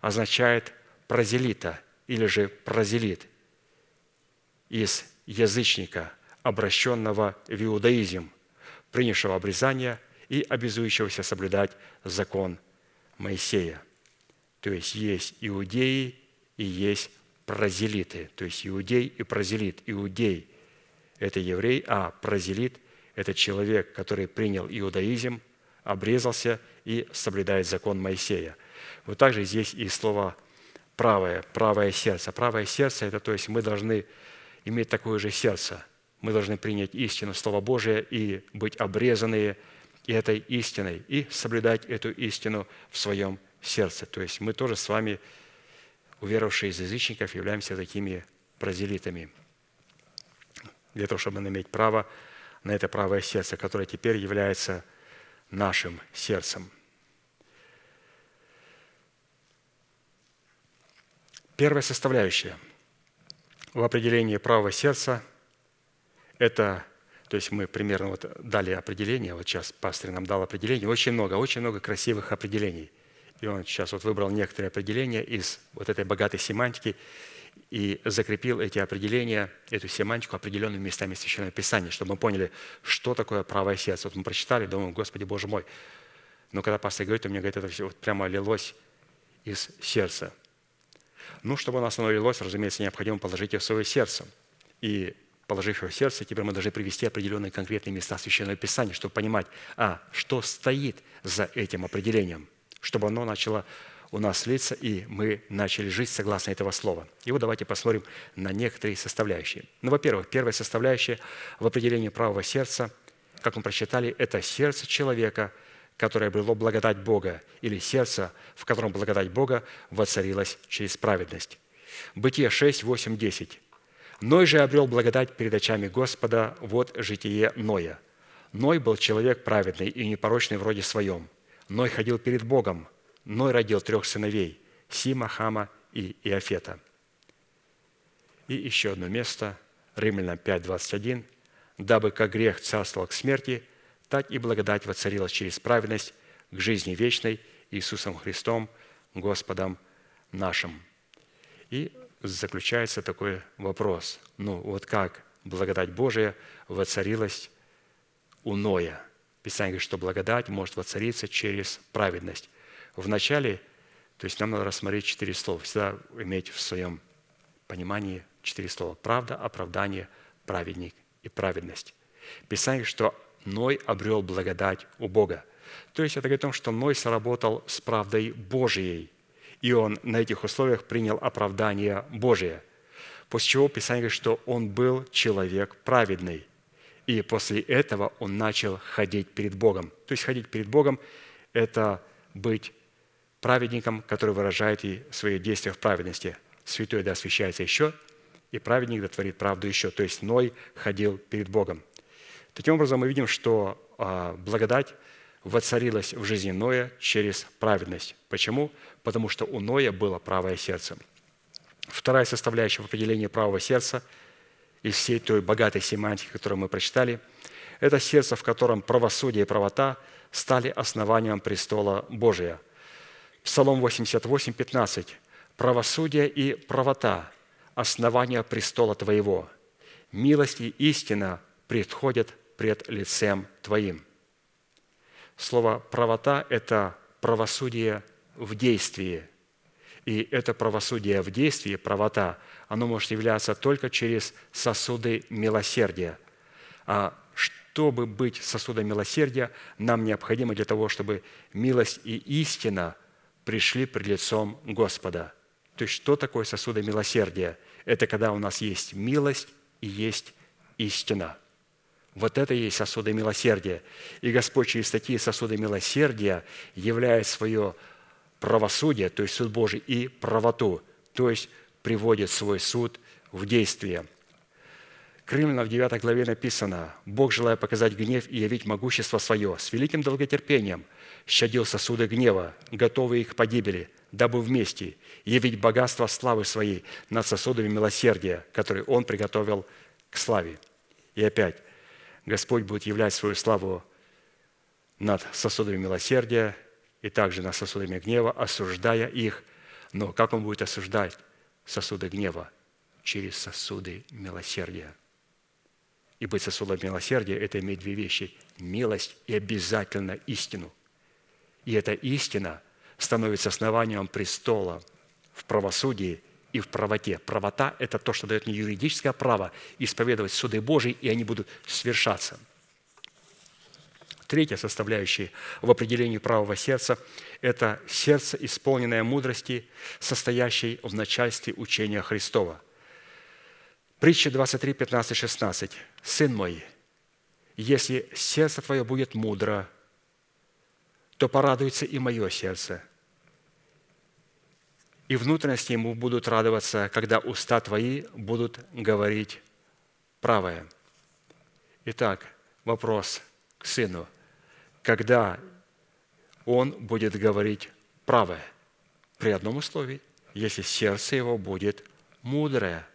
S3: означает прозелита или же прозелит из язычника, обращенного в иудаизм, принявшего обрезание и обязующегося соблюдать закон Моисея. То есть есть иудеи и есть прозелиты, то есть иудей и прозелит. Иудей – это еврей, а прозелит это человек, который принял иудаизм, обрезался и соблюдает закон Моисея. Вот также здесь и слово правое, правое сердце. Правое сердце – это то есть мы должны иметь такое же сердце. Мы должны принять истину Слова Божия и быть обрезанные этой истиной, и соблюдать эту истину в своем сердце. То есть мы тоже с вами, уверовавшие из язычников, являемся такими прозелитами. Для того, чтобы иметь право на это правое сердце, которое теперь является нашим сердцем. Первая составляющая в определении правого сердца – это, то есть мы примерно вот дали определение, вот сейчас пастор нам дал определение, очень много, очень много красивых определений. И он сейчас вот выбрал некоторые определения из вот этой богатой семантики, и закрепил эти определения, эту семантику определенными местами Священного Писания, чтобы мы поняли, что такое правое сердце. Вот мы прочитали, думаем, Господи, Боже мой. Но когда пастор говорит, у меня говорит, это все вот прямо лилось из сердца. Ну, чтобы оно лилось, разумеется, необходимо положить его в свое сердце. И положив его в сердце, теперь мы должны привести определенные конкретные места Священного Писания, чтобы понимать, а, что стоит за этим определением, чтобы оно начало у нас лица, и мы начали жить согласно этого слова. И вот давайте посмотрим на некоторые составляющие. Ну, во-первых, первая составляющая в определении правого сердца, как мы прочитали, это сердце человека, которое обрело благодать Бога, или сердце, в котором благодать Бога воцарилась через праведность. Бытие 6, 8, 10. «Ной же обрел благодать перед очами Господа, вот житие Ноя. Ной был человек праведный и непорочный вроде своем. Ной ходил перед Богом, Ной родил трех сыновей – Сима, Хама и Иофета. И еще одно место, Римлянам 5, 21. «Дабы как грех царствовал к смерти, так и благодать воцарилась через праведность к жизни вечной Иисусом Христом, Господом нашим». И заключается такой вопрос. Ну, вот как благодать Божия воцарилась у Ноя? Писание говорит, что благодать может воцариться через праведность. Вначале, то есть нам надо рассмотреть четыре слова, всегда иметь в своем понимании четыре слова. Правда, оправдание, праведник и праведность. Писание что Ной обрел благодать у Бога. То есть это говорит о том, что Ной сработал с правдой Божией, и он на этих условиях принял оправдание Божие. После чего Писание говорит, что он был человек праведный. И после этого он начал ходить перед Богом. То есть ходить перед Богом – это быть праведником, который выражает и свои действия в праведности. Святой да освящается еще, и праведник да творит правду еще. То есть Ной ходил перед Богом. Таким образом, мы видим, что а, благодать воцарилась в жизни Ноя через праведность. Почему? Потому что у Ноя было правое сердце. Вторая составляющая в определении правого сердца из всей той богатой семантики, которую мы прочитали, это сердце, в котором правосудие и правота стали основанием престола Божия. Псалом 88, 15. «Правосудие и правота – основание престола Твоего. Милость и истина предходят пред лицем Твоим». Слово «правота» – это правосудие в действии. И это правосудие в действии, правота, оно может являться только через сосуды милосердия. А чтобы быть сосудом милосердия, нам необходимо для того, чтобы милость и истина пришли пред лицом Господа. То есть что такое сосуды милосердия? Это когда у нас есть милость и есть истина – вот это и есть сосуды милосердия. И Господь через такие сосуды милосердия являет свое правосудие, то есть суд Божий, и правоту, то есть приводит свой суд в действие. К Римлянам в 9 главе написано, «Бог, желая показать гнев и явить могущество свое, с великим долготерпением щадил сосуды гнева, готовые их погибели, дабы вместе явить богатство славы своей над сосудами милосердия, которые Он приготовил к славе». И опять, Господь будет являть свою славу над сосудами милосердия и также над сосудами гнева, осуждая их. Но как Он будет осуждать сосуды гнева? Через сосуды милосердия. И быть сосудом милосердия – это иметь две вещи – милость и обязательно истину. И эта истина становится основанием престола в правосудии – и в правоте. Правота – это то, что дает мне юридическое право исповедовать суды Божии, и они будут свершаться. Третья составляющая в определении правого сердца – это сердце, исполненное мудрости, состоящей в начальстве учения Христова. Притча 23, 15, 16. «Сын мой, если сердце твое будет мудро, то порадуется и мое сердце – и внутренности ему будут радоваться, когда уста твои будут говорить правое. Итак, вопрос к сыну. Когда он будет говорить правое? При одном условии, если сердце его будет мудрое.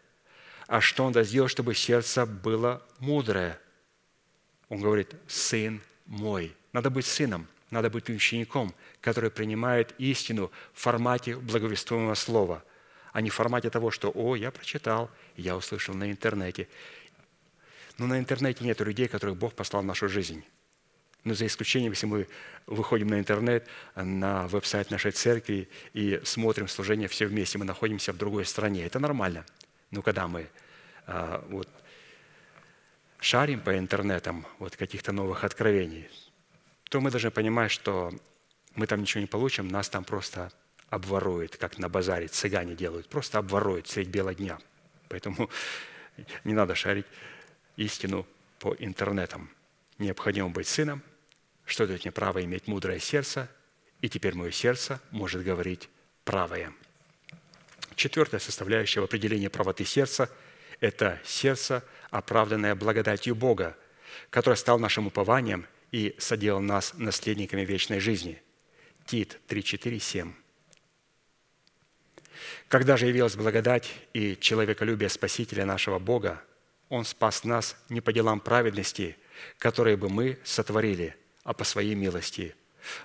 S3: А что он сделать, чтобы сердце было мудрое? Он говорит, сын мой. Надо быть сыном – надо быть учеником, который принимает истину в формате благовествуемого слова, а не в формате того, что «О, я прочитал, я услышал на интернете». Но на интернете нет людей, которых Бог послал в нашу жизнь. Но за исключением, если мы выходим на интернет, на веб-сайт нашей церкви и смотрим служение все вместе, мы находимся в другой стране. Это нормально. Но когда мы а, вот, шарим по интернетам вот каких-то новых откровений, то мы должны понимать, что мы там ничего не получим, нас там просто обворуют, как на базаре цыгане делают, просто обворуют средь бела дня. Поэтому не надо шарить истину по интернетам. Необходимо быть сыном, что дает мне право иметь мудрое сердце, и теперь мое сердце может говорить правое. Четвертая составляющая в определении правоты сердца – это сердце, оправданное благодатью Бога, которое стал нашим упованием – и соделал нас наследниками вечной жизни. Тит 3, 4, 7. Когда же явилась благодать и человеколюбие Спасителя нашего Бога, Он спас нас не по делам праведности, которые бы мы сотворили, а по Своей милости,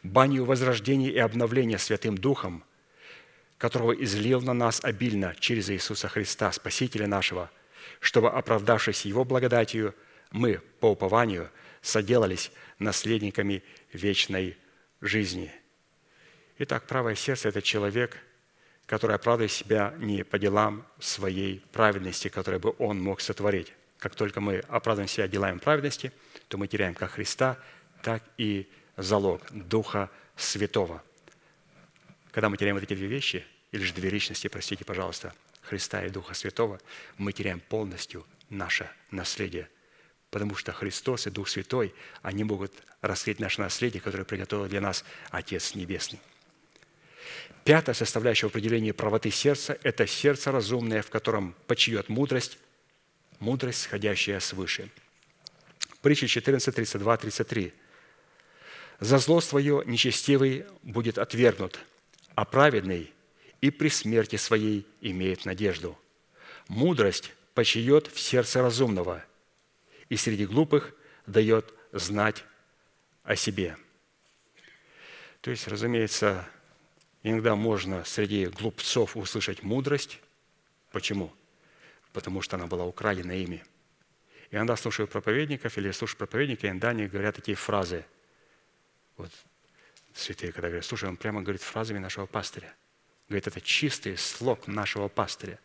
S3: банью возрождения и обновления Святым Духом, которого излил на нас обильно через Иисуса Христа, Спасителя нашего, чтобы, оправдавшись Его благодатью, мы, по упованию, соделались наследниками вечной жизни. Итак, правое сердце – это человек, который оправдывает себя не по делам своей праведности, которые бы он мог сотворить. Как только мы оправдываем себя делами праведности, то мы теряем как Христа, так и залог Духа Святого. Когда мы теряем вот эти две вещи, или же две личности, простите, пожалуйста, Христа и Духа Святого, мы теряем полностью наше наследие. Потому что Христос и Дух Святой, они могут раскрыть наше наследие, которое приготовил для нас Отец Небесный. Пятая составляющая определения правоты сердца – это сердце разумное, в котором почиет мудрость, мудрость, сходящая свыше. Притча 14, 32, 33. «За зло свое нечестивый будет отвергнут, а праведный и при смерти своей имеет надежду. Мудрость почиет в сердце разумного, и среди глупых дает знать о себе». То есть, разумеется, Иногда можно среди глупцов услышать мудрость. Почему? Потому что она была украдена ими. И иногда слушаю проповедников или слушаю проповедника, иногда они говорят такие фразы. Вот святые, когда говорят, слушай, он прямо говорит фразами нашего пастыря. Говорит, это чистый слог нашего пастыря.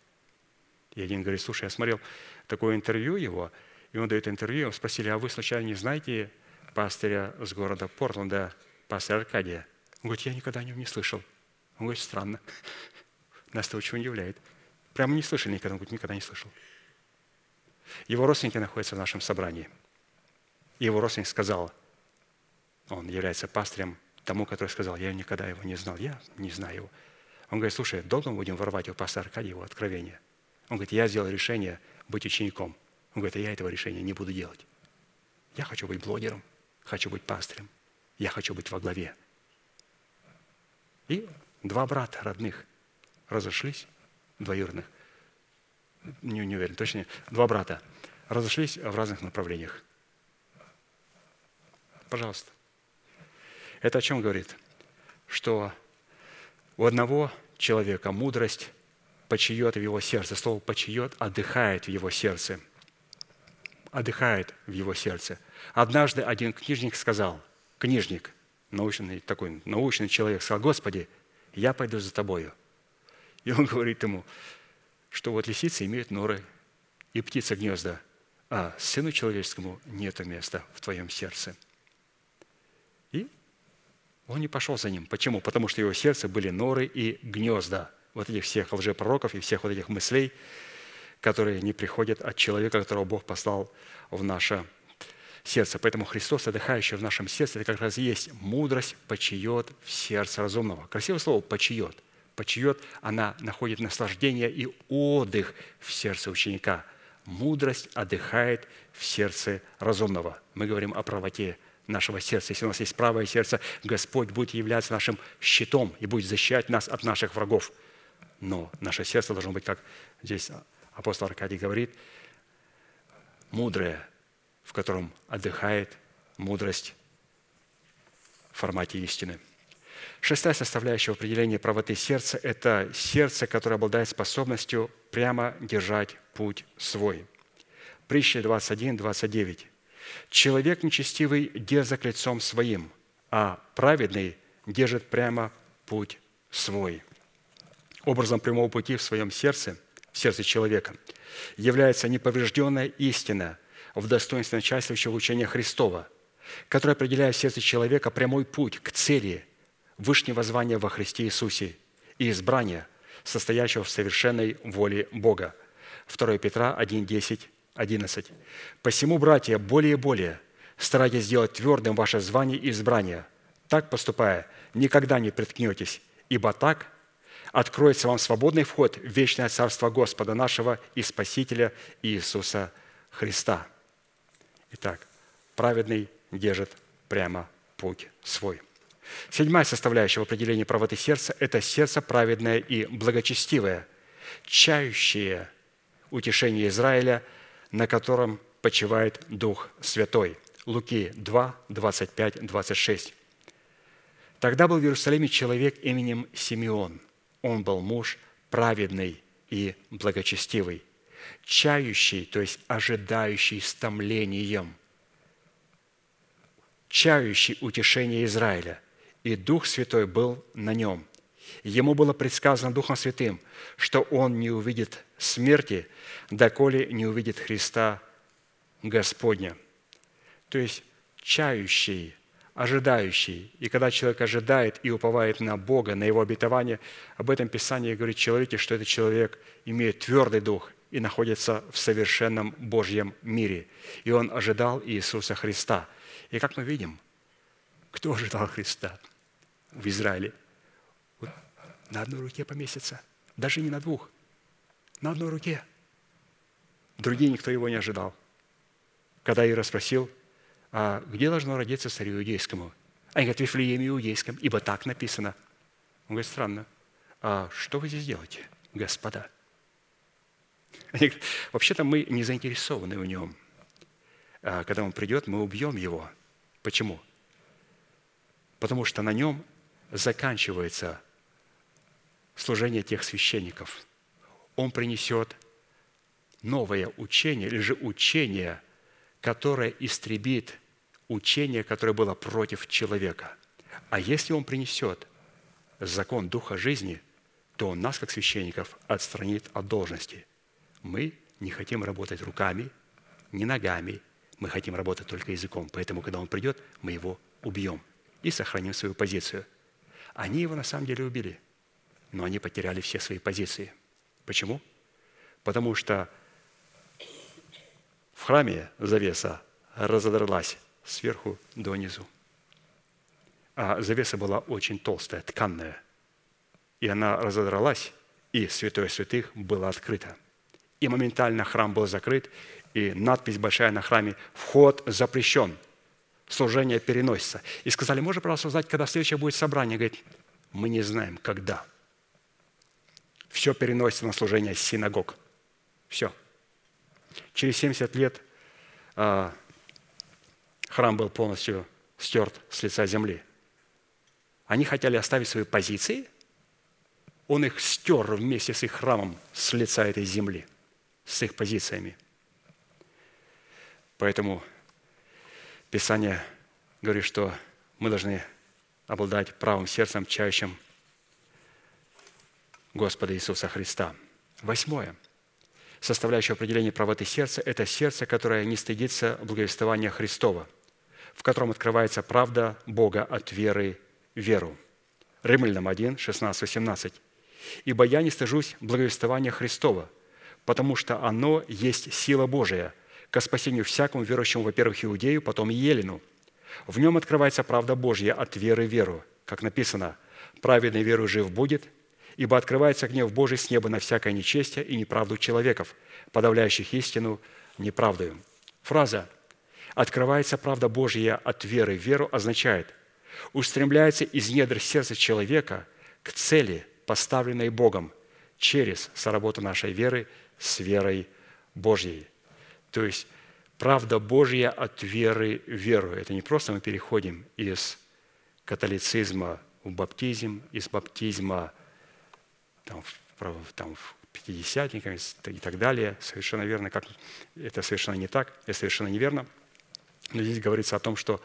S3: И один говорит, слушай, я смотрел такое интервью его, и он дает интервью, его спросили, а вы случайно не знаете пастыря с города Портленда, пастыря Аркадия? Он говорит, я никогда о нем не слышал. Он говорит, странно. Нас это очень удивляет. Прямо не слышали никогда. Он говорит, никогда не слышал. Его родственники находятся в нашем собрании. И его родственник сказал, он является пастырем тому, который сказал, я никогда его не знал, я не знаю его. Он говорит, слушай, долго мы будем воровать у пастора Аркадия его откровение? Он говорит, я сделал решение быть учеником. Он говорит, а я этого решения не буду делать. Я хочу быть блогером, хочу быть пастырем, я хочу быть во главе. И Два брата родных разошлись, двоюродных, не, не уверен, точно два брата разошлись в разных направлениях. Пожалуйста. Это о чем говорит? Что у одного человека мудрость почиет в его сердце. Слово «почиет» отдыхает в его сердце. Отдыхает в его сердце. Однажды один книжник сказал, книжник, научный такой, научный человек, сказал, «Господи, я пойду за тобою. И он говорит ему, что вот лисицы имеют норы и птица гнезда, а сыну человеческому нет места в твоем сердце. И он не пошел за ним. Почему? Потому что его сердце были норы и гнезда вот этих всех лжепророков и всех вот этих мыслей, которые не приходят от человека, которого Бог послал в наше сердце. Поэтому Христос, отдыхающий в нашем сердце, это как раз и есть мудрость почиет в сердце разумного. Красивое слово «почиет». Почиет, она находит наслаждение и отдых в сердце ученика. Мудрость отдыхает в сердце разумного. Мы говорим о правоте нашего сердца. Если у нас есть правое сердце, Господь будет являться нашим щитом и будет защищать нас от наших врагов. Но наше сердце должно быть, как здесь апостол Аркадий говорит, мудрое, в котором отдыхает мудрость в формате истины. Шестая составляющая определения правоты сердца – это сердце, которое обладает способностью прямо держать путь свой. Притча 21, 29. «Человек нечестивый дерзок лицом своим, а праведный держит прямо путь свой». Образом прямого пути в своем сердце, сердце человека, является неповрежденная истина – в достоинстве начальствующего учения Христова, которое определяет в сердце человека прямой путь к цели вышнего звания во Христе Иисусе и избрания, состоящего в совершенной воле Бога. 2 Петра 1, 10, 11. «Посему, братья, более и более старайтесь сделать твердым ваше звание и избрание. Так поступая, никогда не приткнетесь, ибо так откроется вам свободный вход в вечное Царство Господа нашего и Спасителя Иисуса Христа». Итак, праведный держит прямо путь свой. Седьмая составляющая в определении правоты сердца – это сердце праведное и благочестивое, чающее утешение Израиля, на котором почивает Дух Святой. Луки 2, 25, 26. Тогда был в Иерусалиме человек именем Симеон. Он был муж праведный и благочестивый, чающий, то есть ожидающий с томлением, чающий утешение Израиля. И Дух Святой был на нем. Ему было предсказано Духом Святым, что он не увидит смерти, доколе не увидит Христа Господня. То есть чающий, ожидающий. И когда человек ожидает и уповает на Бога, на Его обетование, об этом Писание говорит человеке, что этот человек имеет твердый дух и находится в совершенном Божьем мире. И он ожидал Иисуса Христа. И как мы видим, кто ожидал Христа в Израиле? На одной руке поместится. Даже не на двух. На одной руке. Другие никто его не ожидал. Когда Ира спросил, а где должно родиться царю иудейскому? Они говорят, в Вифлееме иудейском, ибо так написано. Он говорит, странно. А что вы здесь делаете, господа? Они говорят, вообще-то мы не заинтересованы в нем. А когда он придет, мы убьем его. Почему? Потому что на нем заканчивается служение тех священников. Он принесет новое учение, или же учение, которое истребит учение, которое было против человека. А если он принесет закон Духа жизни, то он нас, как священников, отстранит от должности. Мы не хотим работать руками, не ногами, мы хотим работать только языком. Поэтому, когда он придет, мы его убьем и сохраним свою позицию. Они его на самом деле убили, но они потеряли все свои позиции. Почему? Потому что в храме завеса разодралась сверху донизу. А завеса была очень толстая, тканная. И она разодралась, и святое святых было открыто. И моментально храм был закрыт, и надпись большая на храме «Вход запрещен». Служение переносится. И сказали, можно, пожалуйста, узнать, когда следующее будет собрание? Говорит, мы не знаем, когда. Все переносится на служение синагог. Все. Через 70 лет а, храм был полностью стерт с лица земли. Они хотели оставить свои позиции, он их стер вместе с их храмом с лица этой земли, с их позициями. Поэтому Писание говорит, что мы должны обладать правым сердцем, чающим Господа Иисуса Христа. Восьмое. Составляющее определение правоты сердца – это сердце, которое не стыдится благовествования Христова – в котором открывается правда Бога от веры в веру. Римлянам 1, 16, 18. «Ибо я не стыжусь благовествования Христова, потому что оно есть сила Божия ко спасению всякому верующему, во-первых, иудею, потом елену. В нем открывается правда Божья от веры в веру, как написано, «Праведный веру жив будет, ибо открывается гнев Божий с неба на всякое нечестие и неправду человеков, подавляющих истину неправдою». Фраза открывается правда Божья от веры в веру, означает устремляется из недр сердца человека к цели, поставленной Богом, через соработу нашей веры с верой Божьей. То есть правда Божья от веры в веру. Это не просто мы переходим из католицизма в баптизм, из баптизма там, там, в пятидесятникам и так далее. Совершенно верно. Как, это совершенно не так, это совершенно неверно – но здесь говорится о том, что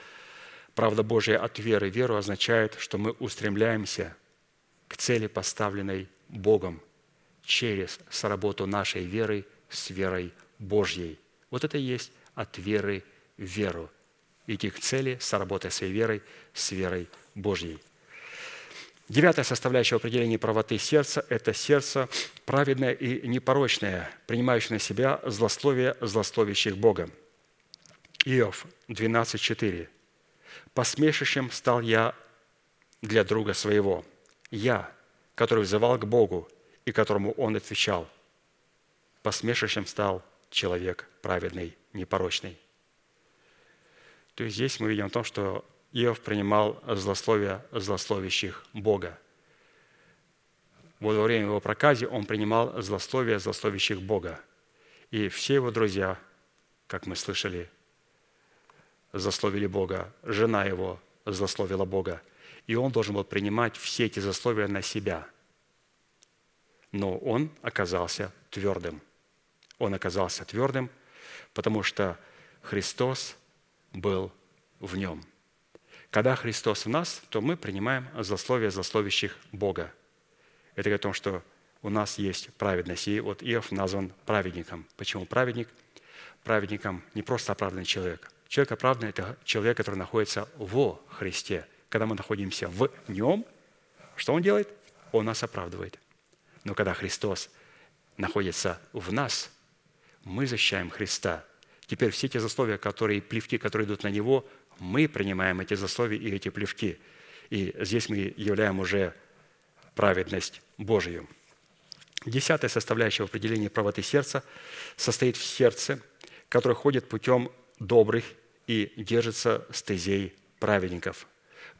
S3: правда Божья от веры веру означает, что мы устремляемся к цели, поставленной Богом через сработу нашей веры с верой Божьей. Вот это и есть от веры в веру. Идти к цели, сработая своей верой с верой Божьей. Девятая составляющая определения правоты сердца – это сердце праведное и непорочное, принимающее на себя злословие злословящих Бога. Иов 12.4. «Посмешищем стал я для друга своего, я, который взывал к Богу, и которому он отвечал. Посмешищем стал человек праведный, непорочный». То есть здесь мы видим о том, что Иов принимал злословие злословящих Бога. Вот во время его прокази он принимал злословие злословящих Бога. И все его друзья, как мы слышали, засловили Бога. Жена его засловила Бога. И он должен был принимать все эти засловия на себя. Но он оказался твердым. Он оказался твердым, потому что Христос был в нем – когда Христос в нас, то мы принимаем злословие злословящих Бога. Это говорит о том, что у нас есть праведность. И вот Иов назван праведником. Почему праведник? Праведником не просто оправданный человек. Человек оправданный – это человек, который находится во Христе. Когда мы находимся в Нем, что Он делает? Он нас оправдывает. Но когда Христос находится в нас, мы защищаем Христа. Теперь все те засловия, которые, плевки, которые идут на Него, мы принимаем эти засловия и эти плевки. И здесь мы являем уже праведность Божию. Десятая составляющая в определении правоты сердца состоит в сердце, которое ходит путем добрых и держится стезей праведников.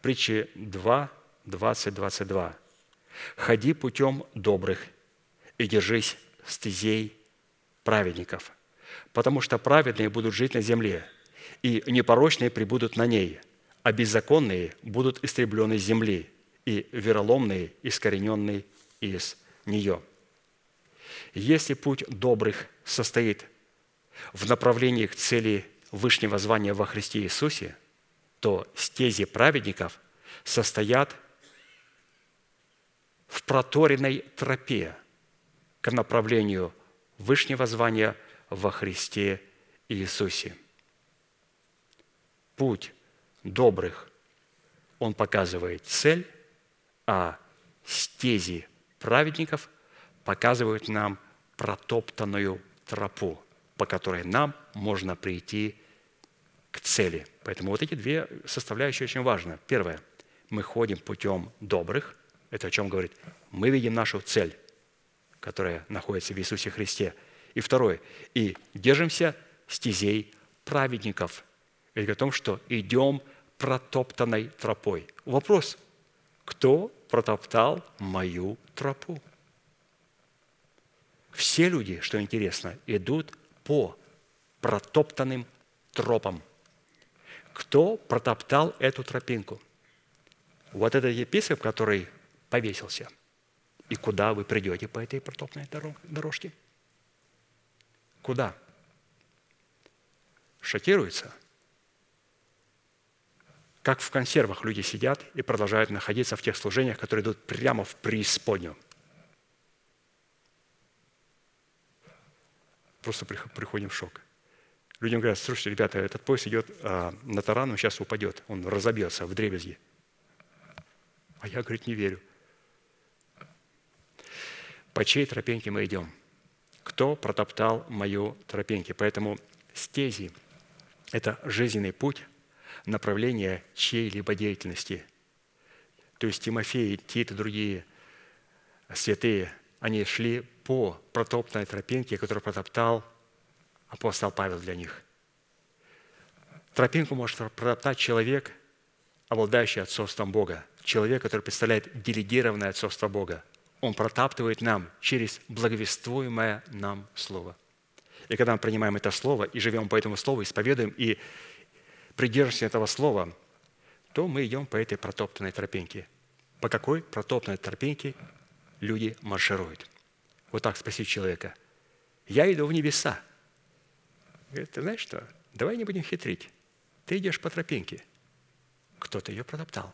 S3: Притчи 2, 20, 22. «Ходи путем добрых и держись стезей праведников, потому что праведные будут жить на земле, и непорочные прибудут на ней, а беззаконные будут истреблены с земли, и вероломные искорененные из нее. Если путь добрых состоит в направлении к цели Вышнего звания во Христе Иисусе, то стези праведников состоят в проторенной тропе к направлению Вышнего звания во Христе Иисусе путь добрых, он показывает цель, а стези праведников показывают нам протоптанную тропу, по которой нам можно прийти к цели. Поэтому вот эти две составляющие очень важны. Первое. Мы ходим путем добрых. Это о чем говорит? Мы видим нашу цель, которая находится в Иисусе Христе. И второе. И держимся стезей праведников – говорит о том, что идем протоптанной тропой. Вопрос, кто протоптал мою тропу? Все люди, что интересно, идут по протоптанным тропам. Кто протоптал эту тропинку? Вот этот епископ, который повесился. И куда вы придете по этой протоптанной дорожке? Куда? Шокируется – как в консервах люди сидят и продолжают находиться в тех служениях, которые идут прямо в преисподнюю. Просто приходим в шок. Людям говорят, слушайте, ребята, этот поезд идет а, на таран, он сейчас упадет, он разобьется в дребезги. А я, говорит, не верю. По чьей тропинке мы идем? Кто протоптал мою тропинки? Поэтому стези – это жизненный путь, направления чьей-либо деятельности. То есть Тимофей, Тит и другие святые, они шли по протоптанной тропинке, которую протоптал апостол Павел для них. Тропинку может протоптать человек, обладающий отцовством Бога, человек, который представляет делегированное отцовство Бога. Он протаптывает нам через благовествуемое нам Слово. И когда мы принимаем это Слово и живем по этому Слову, исповедуем и придерживаемся этого слова, то мы идем по этой протоптанной тропинке. По какой протоптанной тропинке люди маршируют? Вот так спросить человека. Я иду в небеса. Говорит, ты знаешь что? Давай не будем хитрить. Ты идешь по тропинке. Кто-то ее протоптал.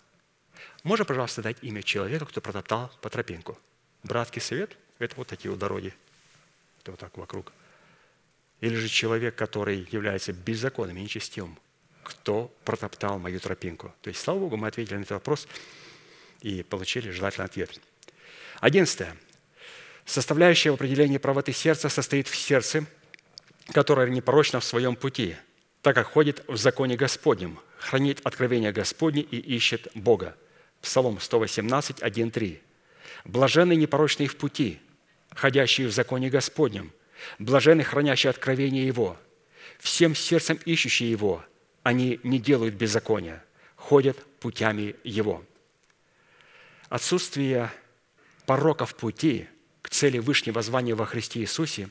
S3: Можно, пожалуйста, дать имя человека, кто протоптал по тропинку? Братский совет – это вот такие вот дороги. Это вот так вокруг. Или же человек, который является беззаконным и нечестивым – кто протоптал мою тропинку. То есть, слава Богу, мы ответили на этот вопрос и получили желательный ответ. Одиннадцатое. Составляющая в определении правоты сердца состоит в сердце, которое непорочно в своем пути, так как ходит в законе Господнем, хранит откровение Господне и ищет Бога. Псалом 118, 1, 3. «Блаженный непорочный в пути, ходящий в законе Господнем, блаженный, хранящий откровение Его, всем сердцем ищущий Его, они не делают беззакония, ходят путями Его. Отсутствие порока в пути к цели Вышнего звания во Христе Иисусе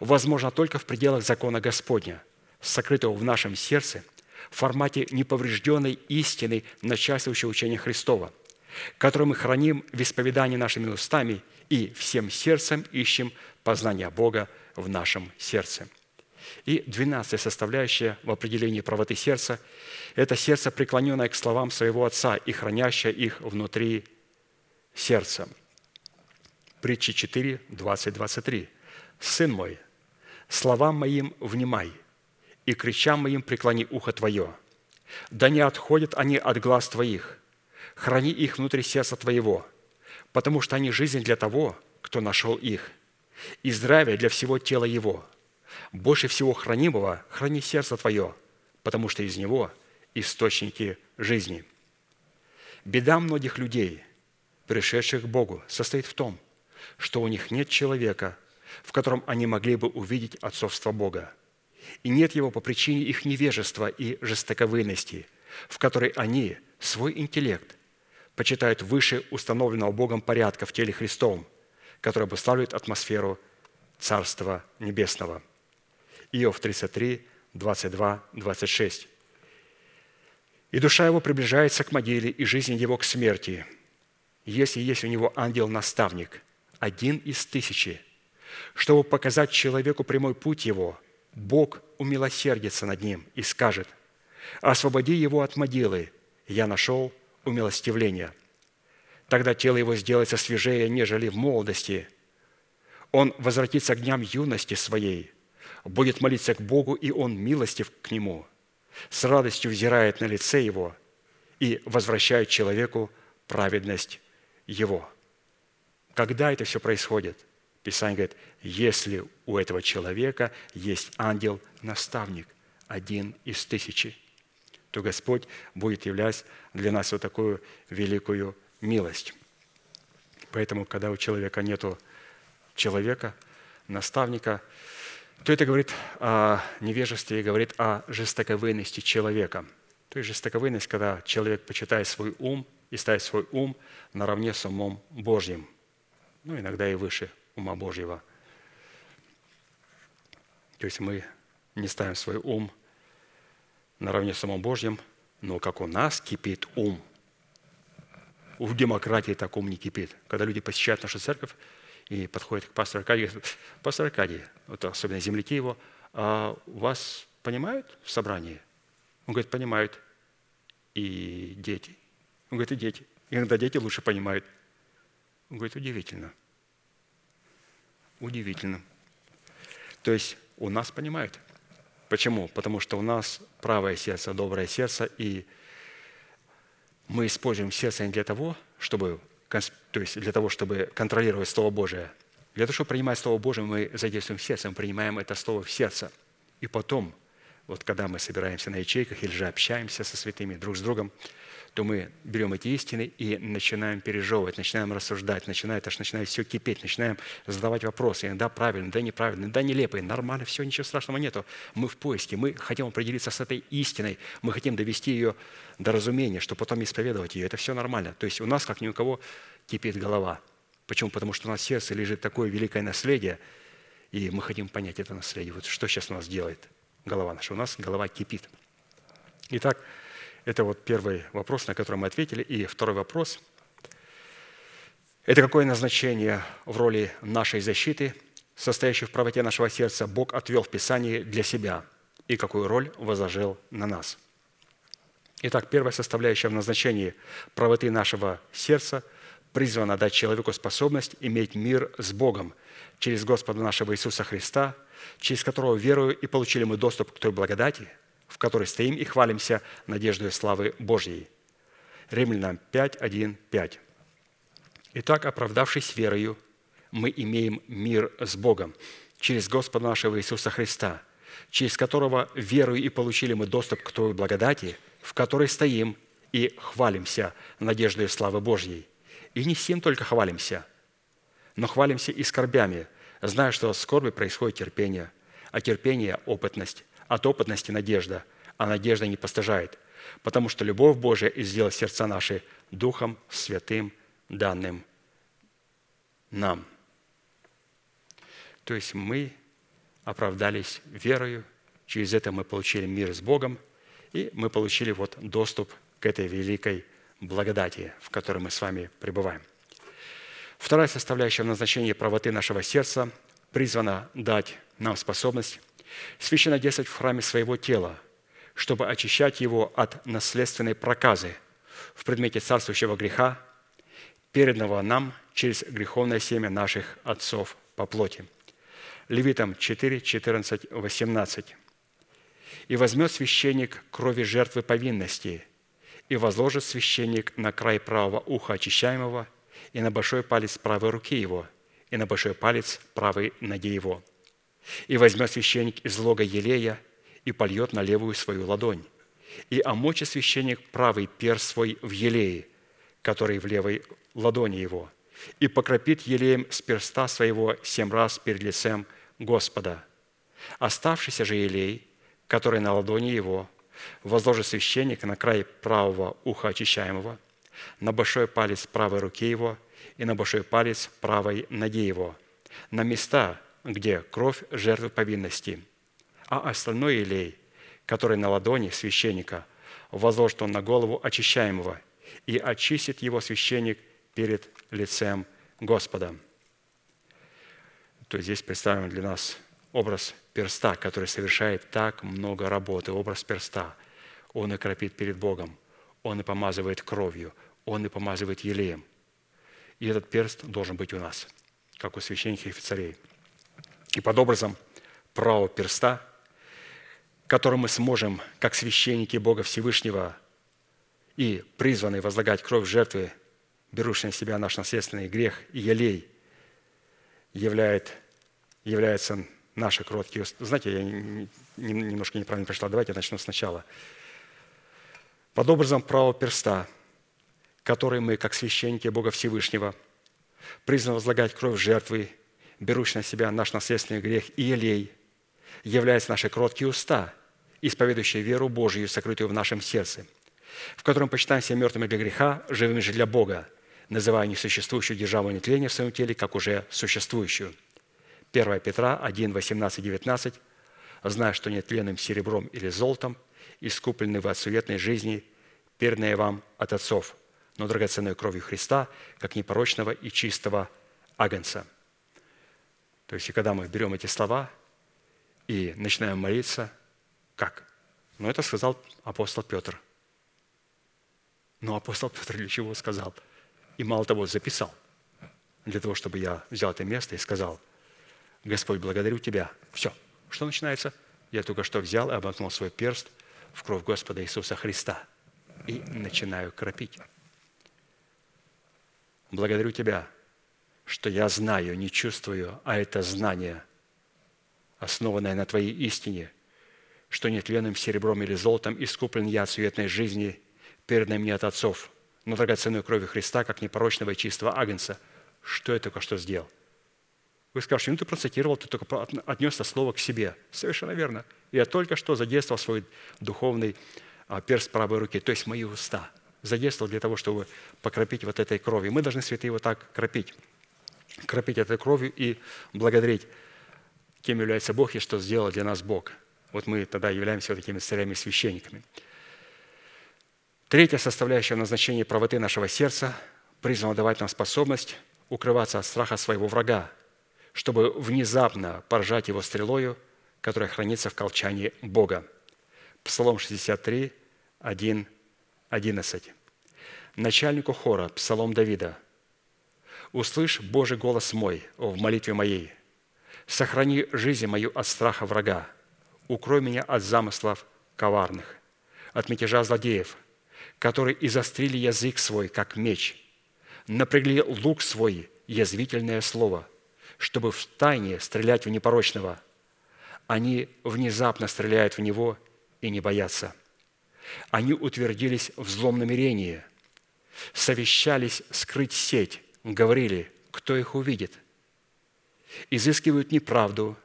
S3: возможно только в пределах закона Господня, сокрытого в нашем сердце в формате неповрежденной истины начальствующего учения Христова, которое мы храним в исповедании нашими устами и всем сердцем ищем познания Бога в нашем сердце. И двенадцатая составляющая в определении правоты сердца – это сердце, преклоненное к словам своего Отца и хранящее их внутри сердца. Притча 4, 20, 23. «Сын мой, словам моим внимай, и кричам моим преклони ухо твое. Да не отходят они от глаз твоих, храни их внутри сердца твоего, потому что они жизнь для того, кто нашел их, и здравие для всего тела его. Больше всего хранимого храни сердце твое, потому что из него источники жизни. Беда многих людей, пришедших к Богу, состоит в том, что у них нет человека, в котором они могли бы увидеть отцовство Бога. И нет его по причине их невежества и жестоковыйности, в которой они свой интеллект почитают выше установленного Богом порядка в теле Христовом, который обуславливает атмосферу Царства Небесного. Иов 33, 22, 26. «И душа его приближается к могиле, и жизнь его к смерти, если есть у него ангел-наставник, один из тысячи, чтобы показать человеку прямой путь его, Бог умилосердится над ним и скажет, «Освободи его от могилы, я нашел умилостивление». Тогда тело его сделается свежее, нежели в молодости. Он возвратится к дням юности своей, будет молиться к Богу, и он милостив к нему. С радостью взирает на лице его и возвращает человеку праведность его. Когда это все происходит – Писание говорит, если у этого человека есть ангел-наставник, один из тысячи, то Господь будет являть для нас вот такую великую милость. Поэтому, когда у человека нет человека, наставника, то это говорит о невежестве и говорит о жестоковыйности человека. То есть жестоковыйность, когда человек почитает свой ум и ставит свой ум наравне с умом Божьим, ну, иногда и выше ума Божьего. То есть мы не ставим свой ум наравне с умом Божьим, но как у нас кипит ум. В демократии так ум не кипит. Когда люди посещают нашу церковь и подходят к пастору Аркадию, говорят, пастор Аркадий, вот особенно земляки его, а вас понимают в собрании? Он говорит, понимают. И дети. Он говорит, и дети. Иногда дети лучше понимают. Он говорит, удивительно – удивительно. То есть у нас понимают. Почему? Потому что у нас правое сердце, доброе сердце, и мы используем сердце не для того, чтобы, то есть для того, чтобы контролировать Слово Божие. Для того, чтобы принимать Слово Божие, мы задействуем сердце, мы принимаем это Слово в сердце. И потом, вот когда мы собираемся на ячейках или же общаемся со святыми друг с другом, то мы берем эти истины и начинаем пережевывать, начинаем рассуждать, начинает, аж начинает все кипеть, начинаем задавать вопросы. Да, правильно, да, неправильно, да, нелепые, нормально, все, ничего страшного нету. Мы в поиске, мы хотим определиться с этой истиной, мы хотим довести ее до разумения, чтобы потом исповедовать ее. Это все нормально. То есть у нас, как ни у кого, кипит голова. Почему? Потому что у нас в сердце лежит такое великое наследие, и мы хотим понять это наследие. Вот что сейчас у нас делает голова наша? У нас голова кипит. Итак, это вот первый вопрос, на который мы ответили. И второй вопрос – это какое назначение в роли нашей защиты, состоящей в правоте нашего сердца, Бог отвел в Писании для себя и какую роль возложил на нас. Итак, первая составляющая в назначении правоты нашего сердца призвана дать человеку способность иметь мир с Богом через Господа нашего Иисуса Христа, через которого верую и получили мы доступ к той благодати – в которой стоим и хвалимся надеждой славы Божьей. Римлянам 5, 1, 5. Итак, оправдавшись верою, мы имеем мир с Богом через Господа нашего Иисуса Христа, через которого верою и получили мы доступ к той благодати, в которой стоим и хвалимся надеждой славы Божьей. И не всем только хвалимся, но хвалимся и скорбями, зная, что от скорби происходит терпение, а терпение – опытность, от опытности надежда, а надежда не постыжает, потому что любовь Божия сделала сердца наши Духом Святым, данным нам. То есть мы оправдались верою, через это мы получили мир с Богом, и мы получили вот доступ к этой великой благодати, в которой мы с вами пребываем. Вторая составляющая в назначении правоты нашего сердца призвана дать нам способность священно действовать в храме своего тела, чтобы очищать его от наследственной проказы в предмете царствующего греха, переданного нам через греховное семя наших отцов по плоти. Левитам 4, 14, 18. «И возьмет священник крови жертвы повинности, и возложит священник на край правого уха очищаемого и на большой палец правой руки его, и на большой палец правой ноги его. И возьмет священник из лога елея и польет на левую свою ладонь, и омочит священник правый перст свой в елее, который в левой ладони его, и покропит елеем с перста своего семь раз перед лицем Господа. Оставшийся же елей, который на ладони его, возложит священник на край правого уха очищаемого, на большой палец правой руки его и на большой палец правой ноги его, на места, где кровь жертвы повинности, а остальной елей, который на ладони священника, возложит он на голову очищаемого, и очистит его священник перед лицем Господа. То есть здесь представлен для нас образ перста, который совершает так много работы. Образ перста. Он и кропит перед Богом. Он и помазывает кровью. Он и помазывает елеем. И этот перст должен быть у нас, как у священников и офицерей. И под образом правого перста, которым мы сможем, как священники Бога Всевышнего и призванные возлагать кровь жертвы, берущие на себя наш наследственный грех и елей, являет, является наши кроткие Знаете, я немножко неправильно пришла. Давайте я начну сначала. Под образом правого перста, который мы, как священники Бога Всевышнего, призваны возлагать кровь жертвы, берущий на себя наш наследственный грех и елей, является наши кроткие уста, исповедующие веру Божию, сокрытую в нашем сердце, в котором почитаем себя мертвыми для греха, живыми же для Бога, называя несуществующую державу нетления в своем теле, как уже существующую. 1 Петра 1, 18, 19. «Зная, что нет тленным серебром или золотом, искуплены вы от суетной жизни, перданные вам от отцов, но драгоценной кровью Христа, как непорочного и чистого агнца». То есть, и когда мы берем эти слова и начинаем молиться, как? Ну, это сказал апостол Петр. Но апостол Петр для чего сказал? И мало того, записал. Для того, чтобы я взял это место и сказал, Господь, благодарю Тебя. Все. Что начинается? Я только что взял и обмакнул свой перст в кровь Господа Иисуса Христа и начинаю кропить. Благодарю Тебя, что я знаю, не чувствую, а это знание, основанное на Твоей истине, что нетленным серебром или золотом искуплен я от суетной жизни, переданной мне от отцов, но драгоценную кровью Христа, как непорочного и чистого агнца. Что я только что сделал? Вы скажете, ну ты процитировал, ты только отнес это слово к себе. Совершенно верно. Я только что задействовал свой духовный а, перст правой руки, то есть мои уста. Задействовал для того, чтобы покропить вот этой кровью. Мы должны, святые, вот так кропить кропить этой кровью и благодарить, кем является Бог и что сделал для нас Бог. Вот мы тогда являемся вот такими царями и священниками. Третья составляющая назначения правоты нашего сердца призвана давать нам способность укрываться от страха своего врага, чтобы внезапно поражать его стрелою, которая хранится в колчании Бога. Псалом 63, 1, 11. Начальнику хора, Псалом Давида – Услышь Божий голос мой в молитве моей. Сохрани жизнь мою от страха врага. Укрой меня от замыслов коварных, от мятежа злодеев, которые изострили язык свой, как меч, напрягли лук свой, язвительное слово, чтобы в тайне стрелять в непорочного. Они внезапно стреляют в него и не боятся. Они утвердились в злом намерении, совещались скрыть сеть, говорили, кто их увидит. Изыскивают неправду,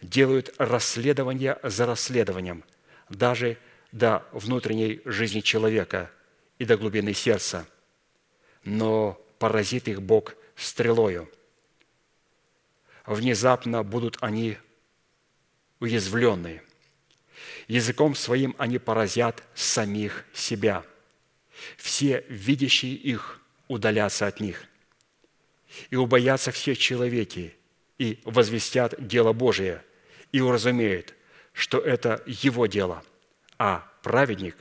S3: делают расследование за расследованием, даже до внутренней жизни человека и до глубины сердца, но поразит их Бог стрелою. Внезапно будут они уязвленные. Языком своим они поразят самих себя. Все видящие их удалятся от них. И убоятся все человеки, и возвестят дело Божие, и уразумеют, что это его дело, а праведник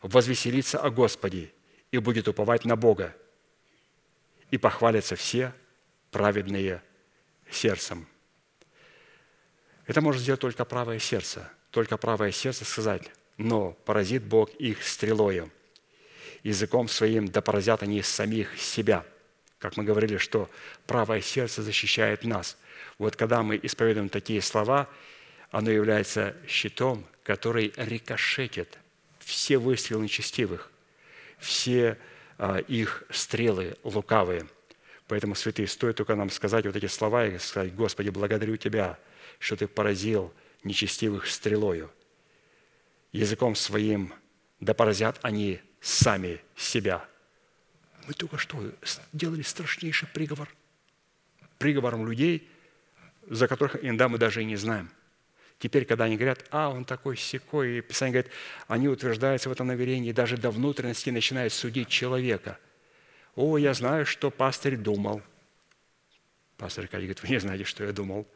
S3: возвеселится о Господе и будет уповать на Бога, и похвалятся все праведные сердцем. Это может сделать только правое сердце, только правое сердце сказать, но поразит Бог их стрелою. Языком своим да поразят они самих себя. Как мы говорили, что правое сердце защищает нас. Вот когда мы исповедуем такие слова, оно является щитом, который рикошетит все выстрелы нечестивых, все а, их стрелы лукавые. Поэтому, святые, стоит только нам сказать вот эти слова и сказать, Господи, благодарю Тебя, что Ты поразил нечестивых стрелою. Языком своим да поразят они сами себя. Мы только что сделали страшнейший приговор. Приговором людей, за которых иногда мы даже и не знаем – Теперь, когда они говорят, а, он такой секой, и Писание говорит, они утверждаются в этом наверении, даже до внутренности начинают судить человека. О, я знаю, что пастырь думал. Пастор Аркадий говорит, вы не знаете, что я думал.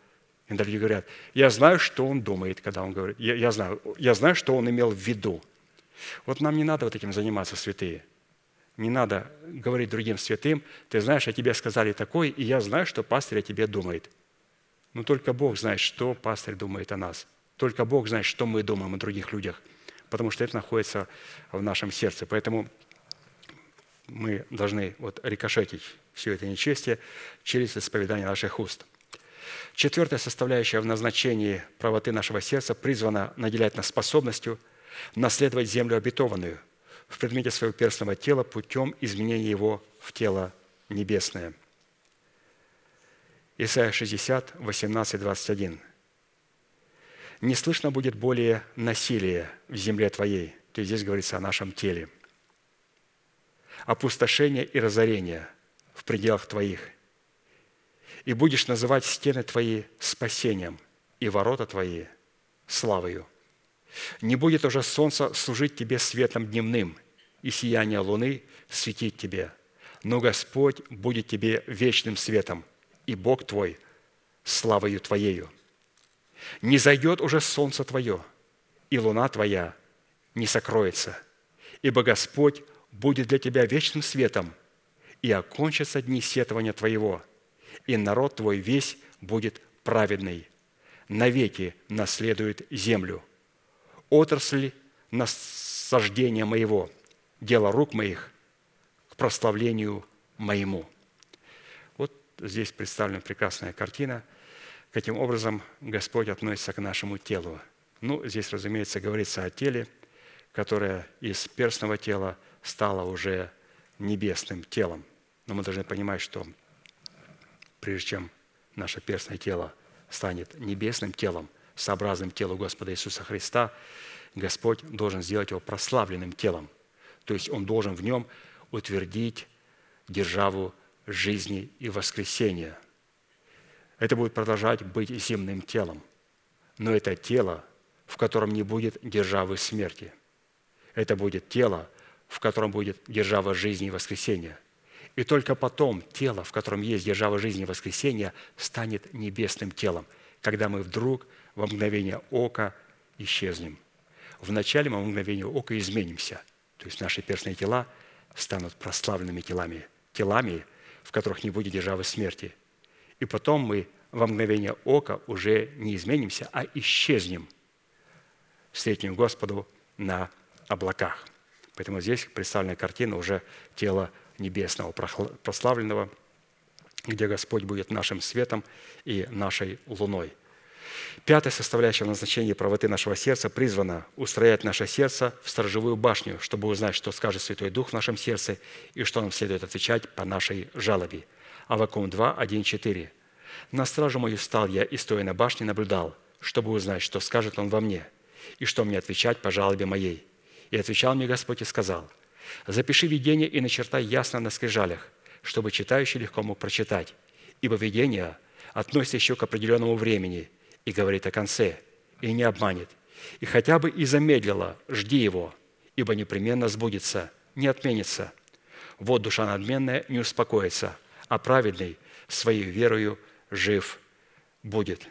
S3: И другие говорят, я знаю, что он думает, когда он говорит, я, я, знаю, я знаю, что он имел в виду. Вот нам не надо вот этим заниматься, святые. Не надо говорить другим святым, ты знаешь, о тебе сказали такое, и я знаю, что пастырь о тебе думает. Но только Бог знает, что пастырь думает о нас. Только Бог знает, что мы думаем о других людях, потому что это находится в нашем сердце. Поэтому мы должны вот рикошетить все это нечестие через исповедание наших уст. Четвертая составляющая в назначении правоты нашего сердца призвана наделять нас способностью наследовать землю обетованную в предмете своего перстного тела путем изменения его в тело небесное – Исайя 60, 18, 21. «Не слышно будет более насилия в земле твоей». То есть здесь говорится о нашем теле. «Опустошение и разорение в пределах твоих. И будешь называть стены твои спасением, и ворота твои славою. Не будет уже солнце служить тебе светом дневным, и сияние луны светить тебе, но Господь будет тебе вечным светом – и Бог твой славою Твоею. Не зайдет уже солнце Твое, и луна Твоя не сокроется, ибо Господь будет для тебя вечным светом, и окончатся дни сетования Твоего, и народ Твой весь будет праведный, навеки наследует землю. Отрасль насаждения моего, дело рук моих к прославлению моему» здесь представлена прекрасная картина, каким образом Господь относится к нашему телу. Ну, здесь, разумеется, говорится о теле, которое из перстного тела стало уже небесным телом. Но мы должны понимать, что прежде чем наше перстное тело станет небесным телом, сообразным телу Господа Иисуса Христа, Господь должен сделать его прославленным телом. То есть Он должен в нем утвердить державу жизни и воскресения. Это будет продолжать быть земным телом, но это тело, в котором не будет державы смерти. Это будет тело, в котором будет держава жизни и воскресения. И только потом тело, в котором есть держава жизни и воскресения, станет небесным телом, когда мы вдруг во мгновение ока исчезнем. Вначале мы во мгновение ока изменимся, то есть наши перстные тела станут прославленными телами, телами, в которых не будет державы смерти. И потом мы во мгновение ока уже не изменимся, а исчезнем, встретим Господу на облаках. Поэтому здесь представлена картина уже тела небесного, прославленного, где Господь будет нашим светом и нашей луной – Пятая составляющая в назначении правоты нашего сердца призвана устроять наше сердце в сторожевую башню, чтобы узнать, что скажет Святой Дух в нашем сердце и что нам следует отвечать по нашей жалобе. Авакум 2, 1, 4. «На стражу мою стал я, и стоя на башне наблюдал, чтобы узнать, что скажет он во мне. и что мне отвечать по жалобе моей? И отвечал мне Господь и сказал, запиши видение и начертай ясно на скрижалях, чтобы читающий легко мог прочитать. Ибо видение относится еще к определенному времени и говорит о конце, и не обманет. И хотя бы и замедлило, жди его, ибо непременно сбудется, не отменится. Вот душа надменная не успокоится, а праведный своей верою жив будет».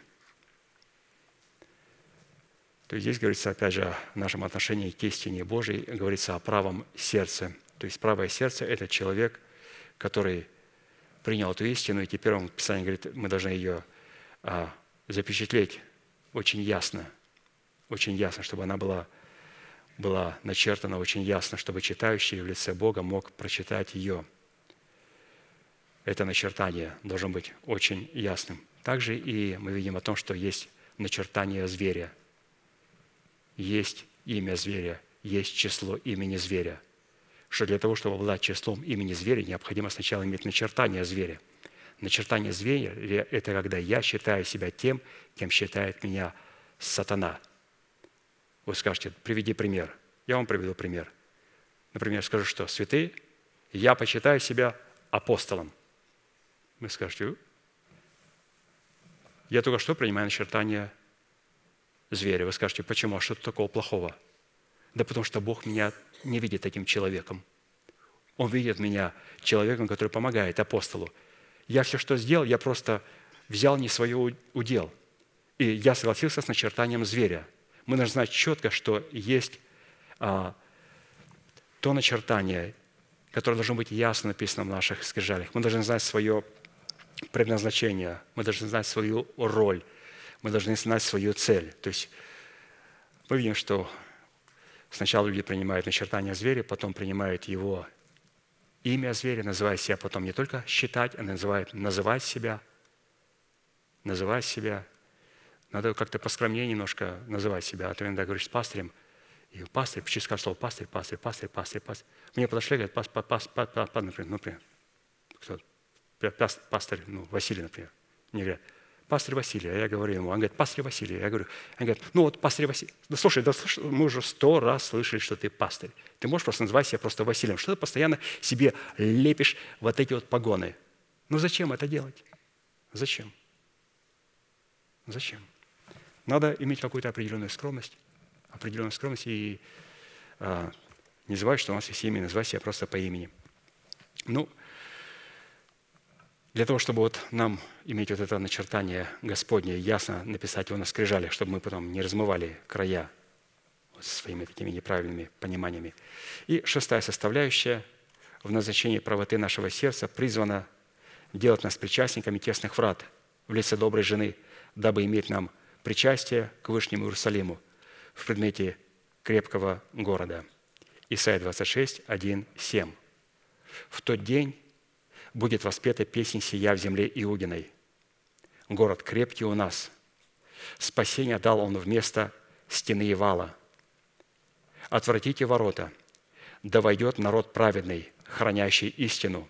S3: То есть здесь говорится, опять же, о нашем отношении к истине Божией, говорится о правом сердце. То есть правое сердце – это человек, который принял эту истину, и теперь он, Писание говорит, мы должны ее запечатлеть очень ясно, очень ясно, чтобы она была, была начертана очень ясно, чтобы читающий в лице Бога мог прочитать ее. Это начертание должно быть очень ясным. Также и мы видим о том, что есть начертание зверя – есть имя зверя, есть число имени зверя. Что для того, чтобы обладать числом имени зверя, необходимо сначала иметь начертание зверя. Начертание зверя – это когда я считаю себя тем, кем считает меня сатана. Вы скажете, приведи пример. Я вам приведу пример. Например, скажу, что святые, я почитаю себя апостолом. Вы скажете, я только что принимаю начертание зверя. Вы скажете, почему? А что тут такого плохого? Да потому что Бог меня не видит таким человеком. Он видит меня человеком, который помогает апостолу. Я все, что сделал, я просто взял не свое удел. И я согласился с начертанием зверя. Мы должны знать четко, что есть а, то начертание, которое должно быть ясно написано в наших скрижалях. Мы должны знать свое предназначение, мы должны знать свою роль – мы должны знать свою цель. То есть мы видим, что сначала люди принимают начертание зверя, потом принимают его имя зверя, называя себя потом не только считать, а называют, называть себя, называть себя. Надо как-то поскромнее немножко называть себя. А то иногда говоришь с пастырем, и пастырь, через каждое слово пастырь, пастырь, пастырь, пастырь, пастырь. Мне подошли, говорят, пас, пас, пас, пас, пас, например, например, кто? Пастырь, ну, Василий, например. Мне говорят, пастырь Василий. А я говорю ему, он говорит, пастырь Василий. Я говорю, он говорит, ну вот пастырь Василий. Да слушай, да слушай, мы уже сто раз слышали, что ты пастырь. Ты можешь просто называть себя просто Василием. Что ты постоянно себе лепишь вот эти вот погоны? Ну зачем это делать? Зачем? Зачем? Надо иметь какую-то определенную скромность, определенную скромность и а, не забывать, что у нас есть имя, называть себя просто по имени. Ну, для того, чтобы вот нам иметь вот это начертание Господне, ясно написать его на скрижалях, чтобы мы потом не размывали края вот своими такими неправильными пониманиями. И шестая составляющая в назначении правоты нашего сердца призвана делать нас причастниками тесных врат в лице доброй жены, дабы иметь нам причастие к Вышнему Иерусалиму в предмете крепкого города. Исайя 26, 1, 7. В тот день будет воспета песнь сия в земле Иудиной. Город крепкий у нас. Спасение дал он вместо стены и вала. Отвратите ворота, да войдет народ праведный, хранящий истину.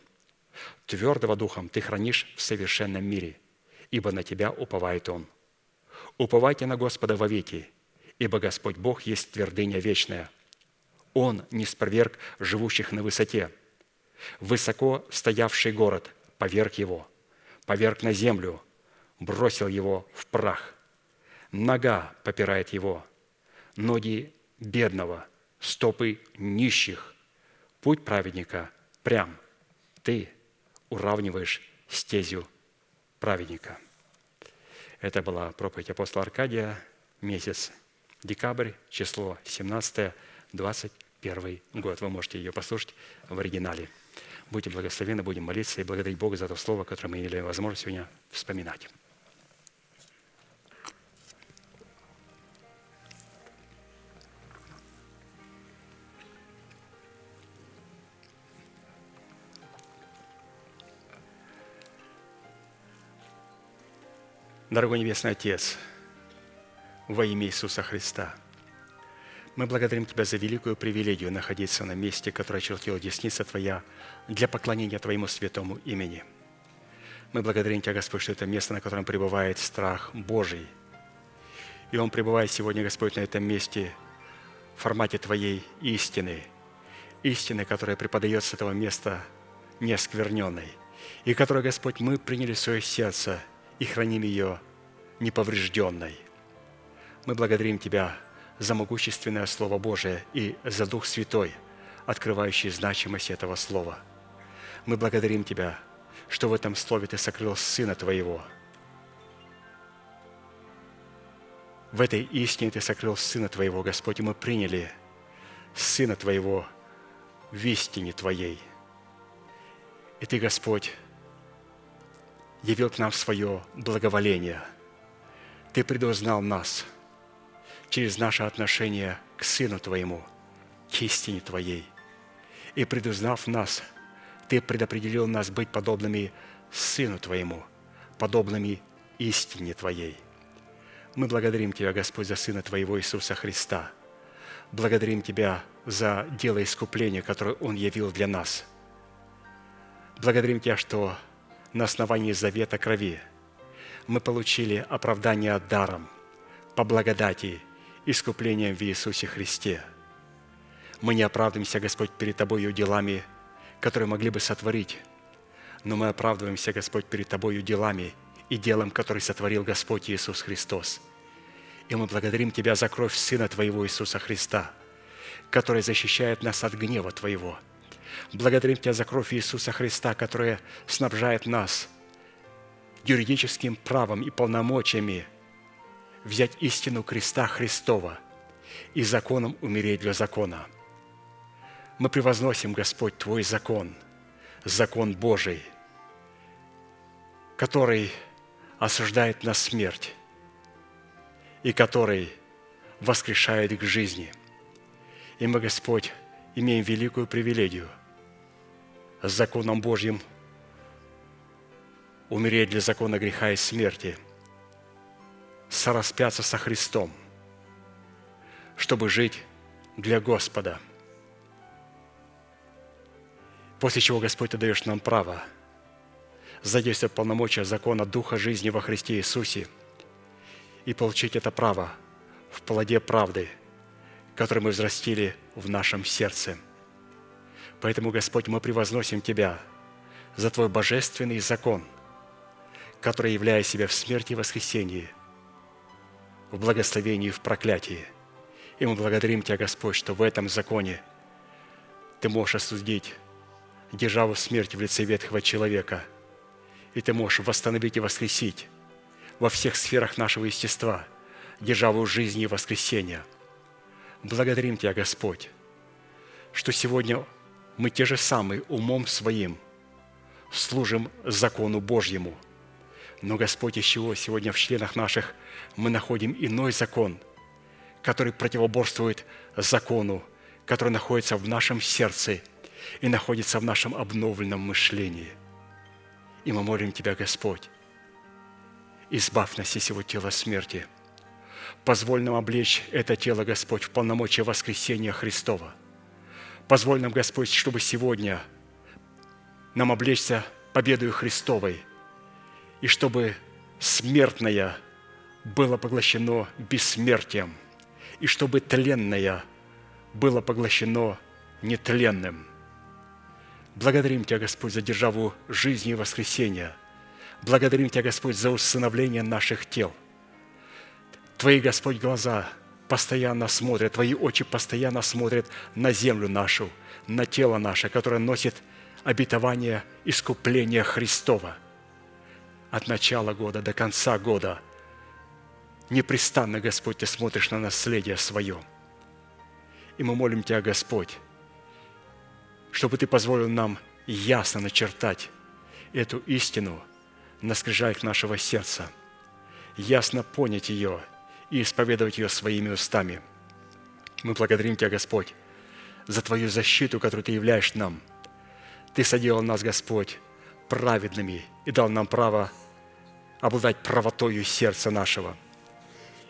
S3: Твердого духом ты хранишь в совершенном мире, ибо на тебя уповает он. Уповайте на Господа вовеки, ибо Господь Бог есть твердыня вечная. Он не спроверг живущих на высоте – Высоко стоявший город поверг его, поверг на землю, бросил его в прах. Нога попирает его, ноги бедного, стопы нищих. Путь праведника прям. Ты уравниваешь стезю праведника. Это была проповедь апостола Аркадия, месяц декабрь, число 17, 21 год. Вы можете ее послушать в оригинале. Будьте благословены, будем молиться и благодарить Бога за то слово, которое мы имели возможность сегодня вспоминать. Дорогой Небесный Отец, во имя Иисуса Христа – мы благодарим Тебя за великую привилегию находиться на месте, которое чертила десница Твоя для поклонения Твоему святому имени. Мы благодарим Тебя, Господь, что это место, на котором пребывает страх Божий. И Он пребывает сегодня, Господь, на этом месте в формате Твоей истины, истины, которая преподается с этого места неоскверненной, и которую, Господь, мы приняли в свое сердце и храним ее неповрежденной. Мы благодарим Тебя за могущественное Слово Божие и за Дух Святой, открывающий значимость этого Слова. Мы благодарим Тебя, что в этом Слове Ты сокрыл Сына Твоего. В этой истине Ты сокрыл Сына Твоего, Господь, и мы приняли Сына Твоего в истине Твоей. И Ты, Господь, явил к нам свое благоволение. Ты предузнал нас – через наше отношение к Сыну Твоему, к истине Твоей. И предузнав нас, Ты предопределил нас быть подобными Сыну Твоему, подобными истине Твоей. Мы благодарим Тебя, Господь, за Сына Твоего Иисуса Христа. Благодарим Тебя за дело искупления, которое Он явил для нас. Благодарим Тебя, что на основании завета крови мы получили оправдание даром, по благодати искуплением в Иисусе Христе. Мы не оправдываемся, Господь, перед Тобою делами, которые могли бы сотворить, но мы оправдываемся, Господь, перед Тобою делами и делом, который сотворил Господь Иисус Христос. И мы благодарим Тебя за кровь Сына Твоего Иисуса Христа, которая защищает нас от гнева Твоего. Благодарим Тебя за кровь Иисуса Христа, которая снабжает нас юридическим правом и полномочиями – взять истину креста Христова и законом умереть для закона. Мы превозносим, Господь, Твой закон, закон Божий, который осуждает на смерть и который воскрешает к жизни. И мы, Господь, имеем великую привилегию с законом Божьим умереть для закона греха и смерти – сораспяться со Христом, чтобы жить для Господа. После чего, Господь, Ты даешь нам право задействовать полномочия закона Духа жизни во Христе Иисусе и получить это право в плоде правды, который мы взрастили в нашем сердце. Поэтому, Господь, мы превозносим Тебя за Твой божественный закон, который, являя себя в смерти и воскресении – в благословении и в проклятии. И мы благодарим Тебя, Господь, что в этом законе Ты можешь осудить державу смерти в лице ветхого человека, и Ты можешь восстановить и воскресить во всех сферах нашего естества державу жизни и воскресения. Благодарим Тебя, Господь, что сегодня мы те же самые умом своим служим закону Божьему. Но, Господь, из чего сегодня в членах наших – мы находим иной закон, который противоборствует закону, который находится в нашем сердце и находится в нашем обновленном мышлении. И мы молим Тебя, Господь, избавь нас из всего тела смерти. Позволь нам облечь это тело, Господь, в полномочия воскресения Христова. Позволь нам, Господь, чтобы сегодня нам облечься победою Христовой, и чтобы смертная было поглощено бессмертием, и чтобы тленное было поглощено нетленным. Благодарим Тебя, Господь, за державу жизни и воскресения. Благодарим Тебя, Господь, за усыновление наших тел. Твои, Господь, глаза постоянно смотрят, Твои очи постоянно смотрят на землю нашу, на тело наше, которое носит обетование искупления Христова. От начала года до конца года – непрестанно, Господь, Ты смотришь на наследие свое. И мы молим Тебя, Господь, чтобы Ты позволил нам ясно начертать эту истину на скрижалях нашего сердца, ясно понять ее и исповедовать ее своими устами. Мы благодарим Тебя, Господь, за Твою защиту, которую Ты являешь нам. Ты соделал нас, Господь, праведными и дал нам право обладать правотою сердца нашего –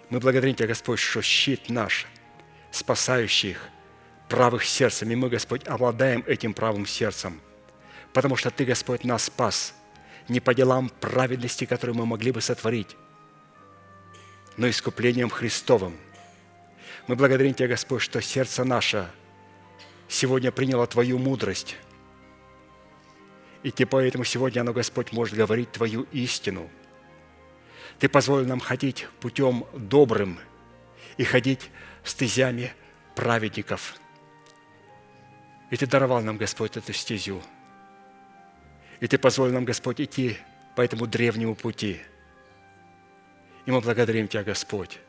S3: мы благодарим Тебя, Господь, что щит наш, спасающий их, правых сердцем, и мы, Господь, обладаем этим правым сердцем, потому что Ты, Господь, нас спас не по делам праведности, которые мы могли бы сотворить, но искуплением Христовым. Мы благодарим Тебя, Господь, что сердце наше сегодня приняло Твою мудрость. И Ты поэтому сегодня оно, Господь, может говорить Твою истину. Ты позволил нам ходить путем добрым и ходить стезями праведников. И Ты даровал нам, Господь, эту стезю. И Ты позволил нам, Господь, идти по этому древнему пути. И мы благодарим Тебя, Господь,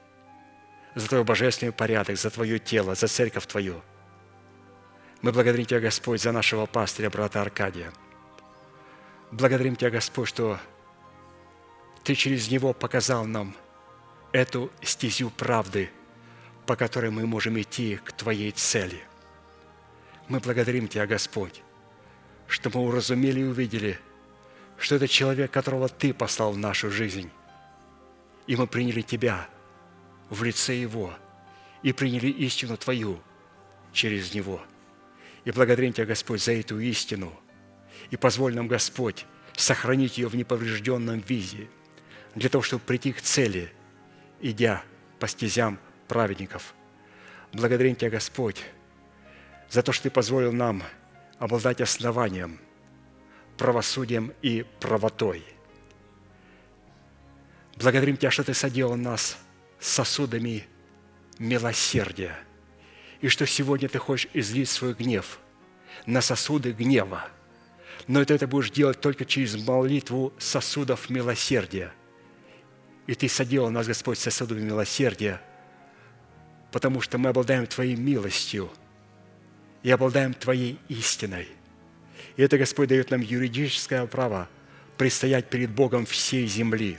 S3: за Твой божественный порядок, за Твое тело, за церковь Твою. Мы благодарим Тебя, Господь, за нашего пастыря, брата Аркадия. Благодарим Тебя, Господь, что Ты через него показал нам эту стезю правды, по которой мы можем идти к Твоей цели. Мы благодарим Тебя, Господь, что мы уразумели и увидели, что это человек, которого Ты послал в нашу жизнь. И мы приняли Тебя в лице Его и приняли истину Твою через Него. И благодарим Тебя, Господь, за эту истину. И позволь нам, Господь, сохранить ее в неповрежденном виде, для того, чтобы прийти к цели, идя по стезям праведников. Благодарим Тебя, Господь, за то, что Ты позволил нам обладать основанием, правосудием и правотой. Благодарим Тебя, что Ты соделал нас сосудами милосердия, и что сегодня Ты хочешь излить свой гнев на сосуды гнева. Но это, это будешь делать только через молитву сосудов милосердия. И Ты соделал нас, Господь, сосудами милосердия, потому что мы обладаем Твоей милостью и обладаем Твоей истиной. И это, Господь, дает нам юридическое право предстоять перед Богом всей земли,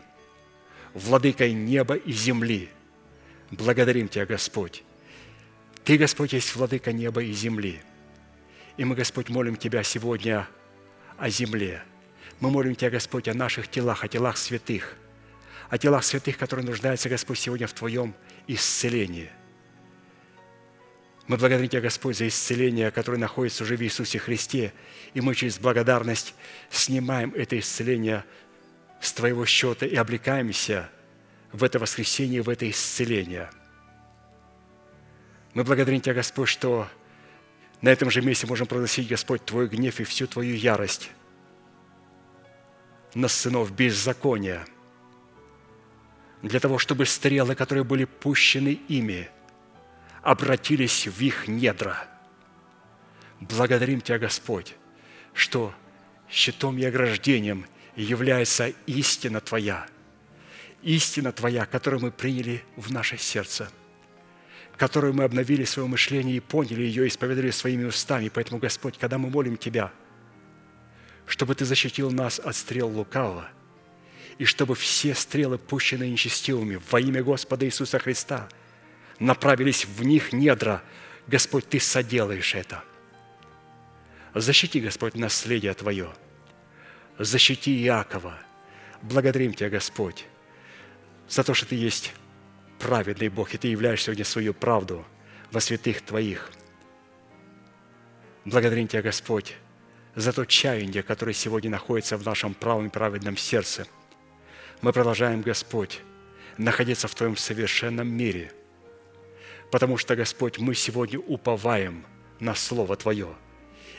S3: владыкой неба и земли. Благодарим Тебя, Господь. Ты, Господь, есть владыка неба и земли. И мы, Господь, молим Тебя сегодня о земле. Мы молим Тебя, Господь, о наших телах, о телах святых, о телах святых, которые нуждаются, Господь, сегодня в Твоем исцелении. Мы благодарим Тебя, Господь, за исцеление, которое находится уже в Иисусе Христе, и мы через благодарность снимаем это исцеление с Твоего счета и облекаемся в это воскресение, в это исцеление. Мы благодарим Тебя, Господь, что на этом же месте можем проносить, Господь, Твой гнев и всю Твою ярость на сынов беззакония, для того, чтобы стрелы, которые были пущены ими – обратились в их недра. Благодарим Тебя, Господь, что щитом и ограждением является истина Твоя, истина Твоя, которую мы приняли в наше сердце, которую мы обновили свое мышление и поняли ее, и исповедали своими устами. Поэтому, Господь, когда мы молим Тебя, чтобы Ты защитил нас от стрел лукавого, и чтобы все стрелы, пущенные нечестивыми во имя Господа Иисуса Христа – направились в них недра. Господь, Ты соделаешь это. Защити, Господь, наследие Твое. Защити Иакова. Благодарим Тебя, Господь, за то, что Ты есть праведный Бог, и Ты являешь сегодня свою правду во святых Твоих. Благодарим Тебя, Господь, за то чаяние, которое сегодня находится в нашем правом и праведном сердце. Мы продолжаем, Господь, находиться в Твоем совершенном мире – Потому что, Господь, мы сегодня уповаем на Слово Твое,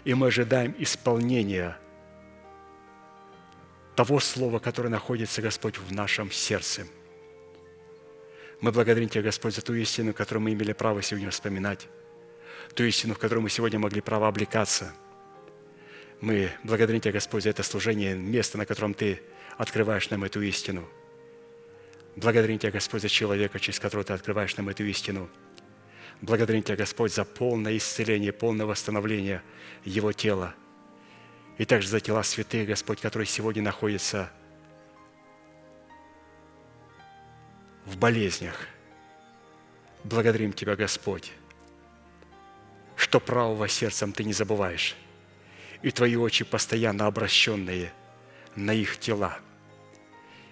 S3: и мы ожидаем исполнения того Слова, которое находится, Господь, в нашем сердце. Мы благодарим Тебя, Господь, за ту истину, которую мы имели право сегодня вспоминать, ту истину, в которую мы сегодня могли право облекаться. Мы благодарим Тебя, Господь, за это служение, место, на котором Ты открываешь нам эту истину. Благодарим Тебя, Господь, за человека, через которого Ты открываешь нам эту истину – Благодарим Тебя, Господь, за полное исцеление, полное восстановление Его тела. И также за тела святых, Господь, которые сегодня находятся в болезнях. Благодарим Тебя, Господь, что правого сердцем Ты не забываешь, и Твои очи постоянно обращенные на их тела.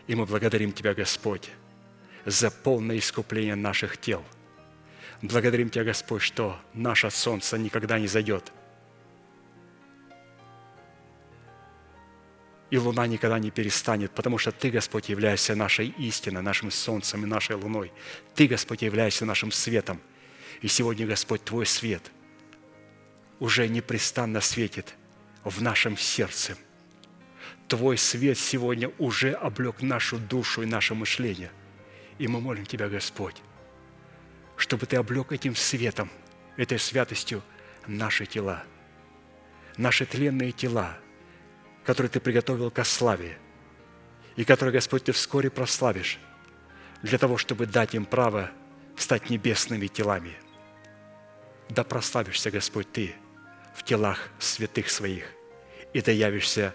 S3: И мы благодарим Тебя, Господь, за полное искупление наших тел – Благодарим Тебя, Господь, что наше солнце никогда не зайдет.
S2: и луна никогда не перестанет, потому что Ты, Господь, являешься нашей истиной, нашим солнцем и нашей луной. Ты, Господь, являешься нашим светом. И сегодня, Господь, Твой свет уже непрестанно светит в нашем сердце. Твой свет сегодня уже облег нашу душу и наше мышление. И мы молим Тебя, Господь, чтобы Ты облег этим светом, этой святостью наши тела, наши тленные тела – который Ты приготовил ко славе, и который, Господь, Ты вскоре прославишь, для того, чтобы дать им право стать небесными телами. Да прославишься, Господь, Ты в телах святых своих, и Ты явишься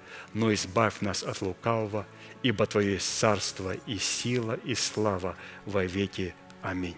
S2: но избавь нас от лукавого, ибо Твое есть царство и сила и слава во веки. Аминь.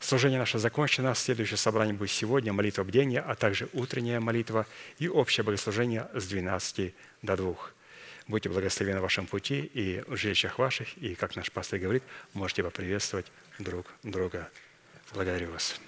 S3: Служение наше закончено. Следующее собрание будет сегодня, молитва бдения, а также утренняя молитва и общее богослужение с 12 до 2. Будьте благословены в вашем пути и в жилищах ваших, и, как наш пастор говорит, можете поприветствовать друг друга. Благодарю вас.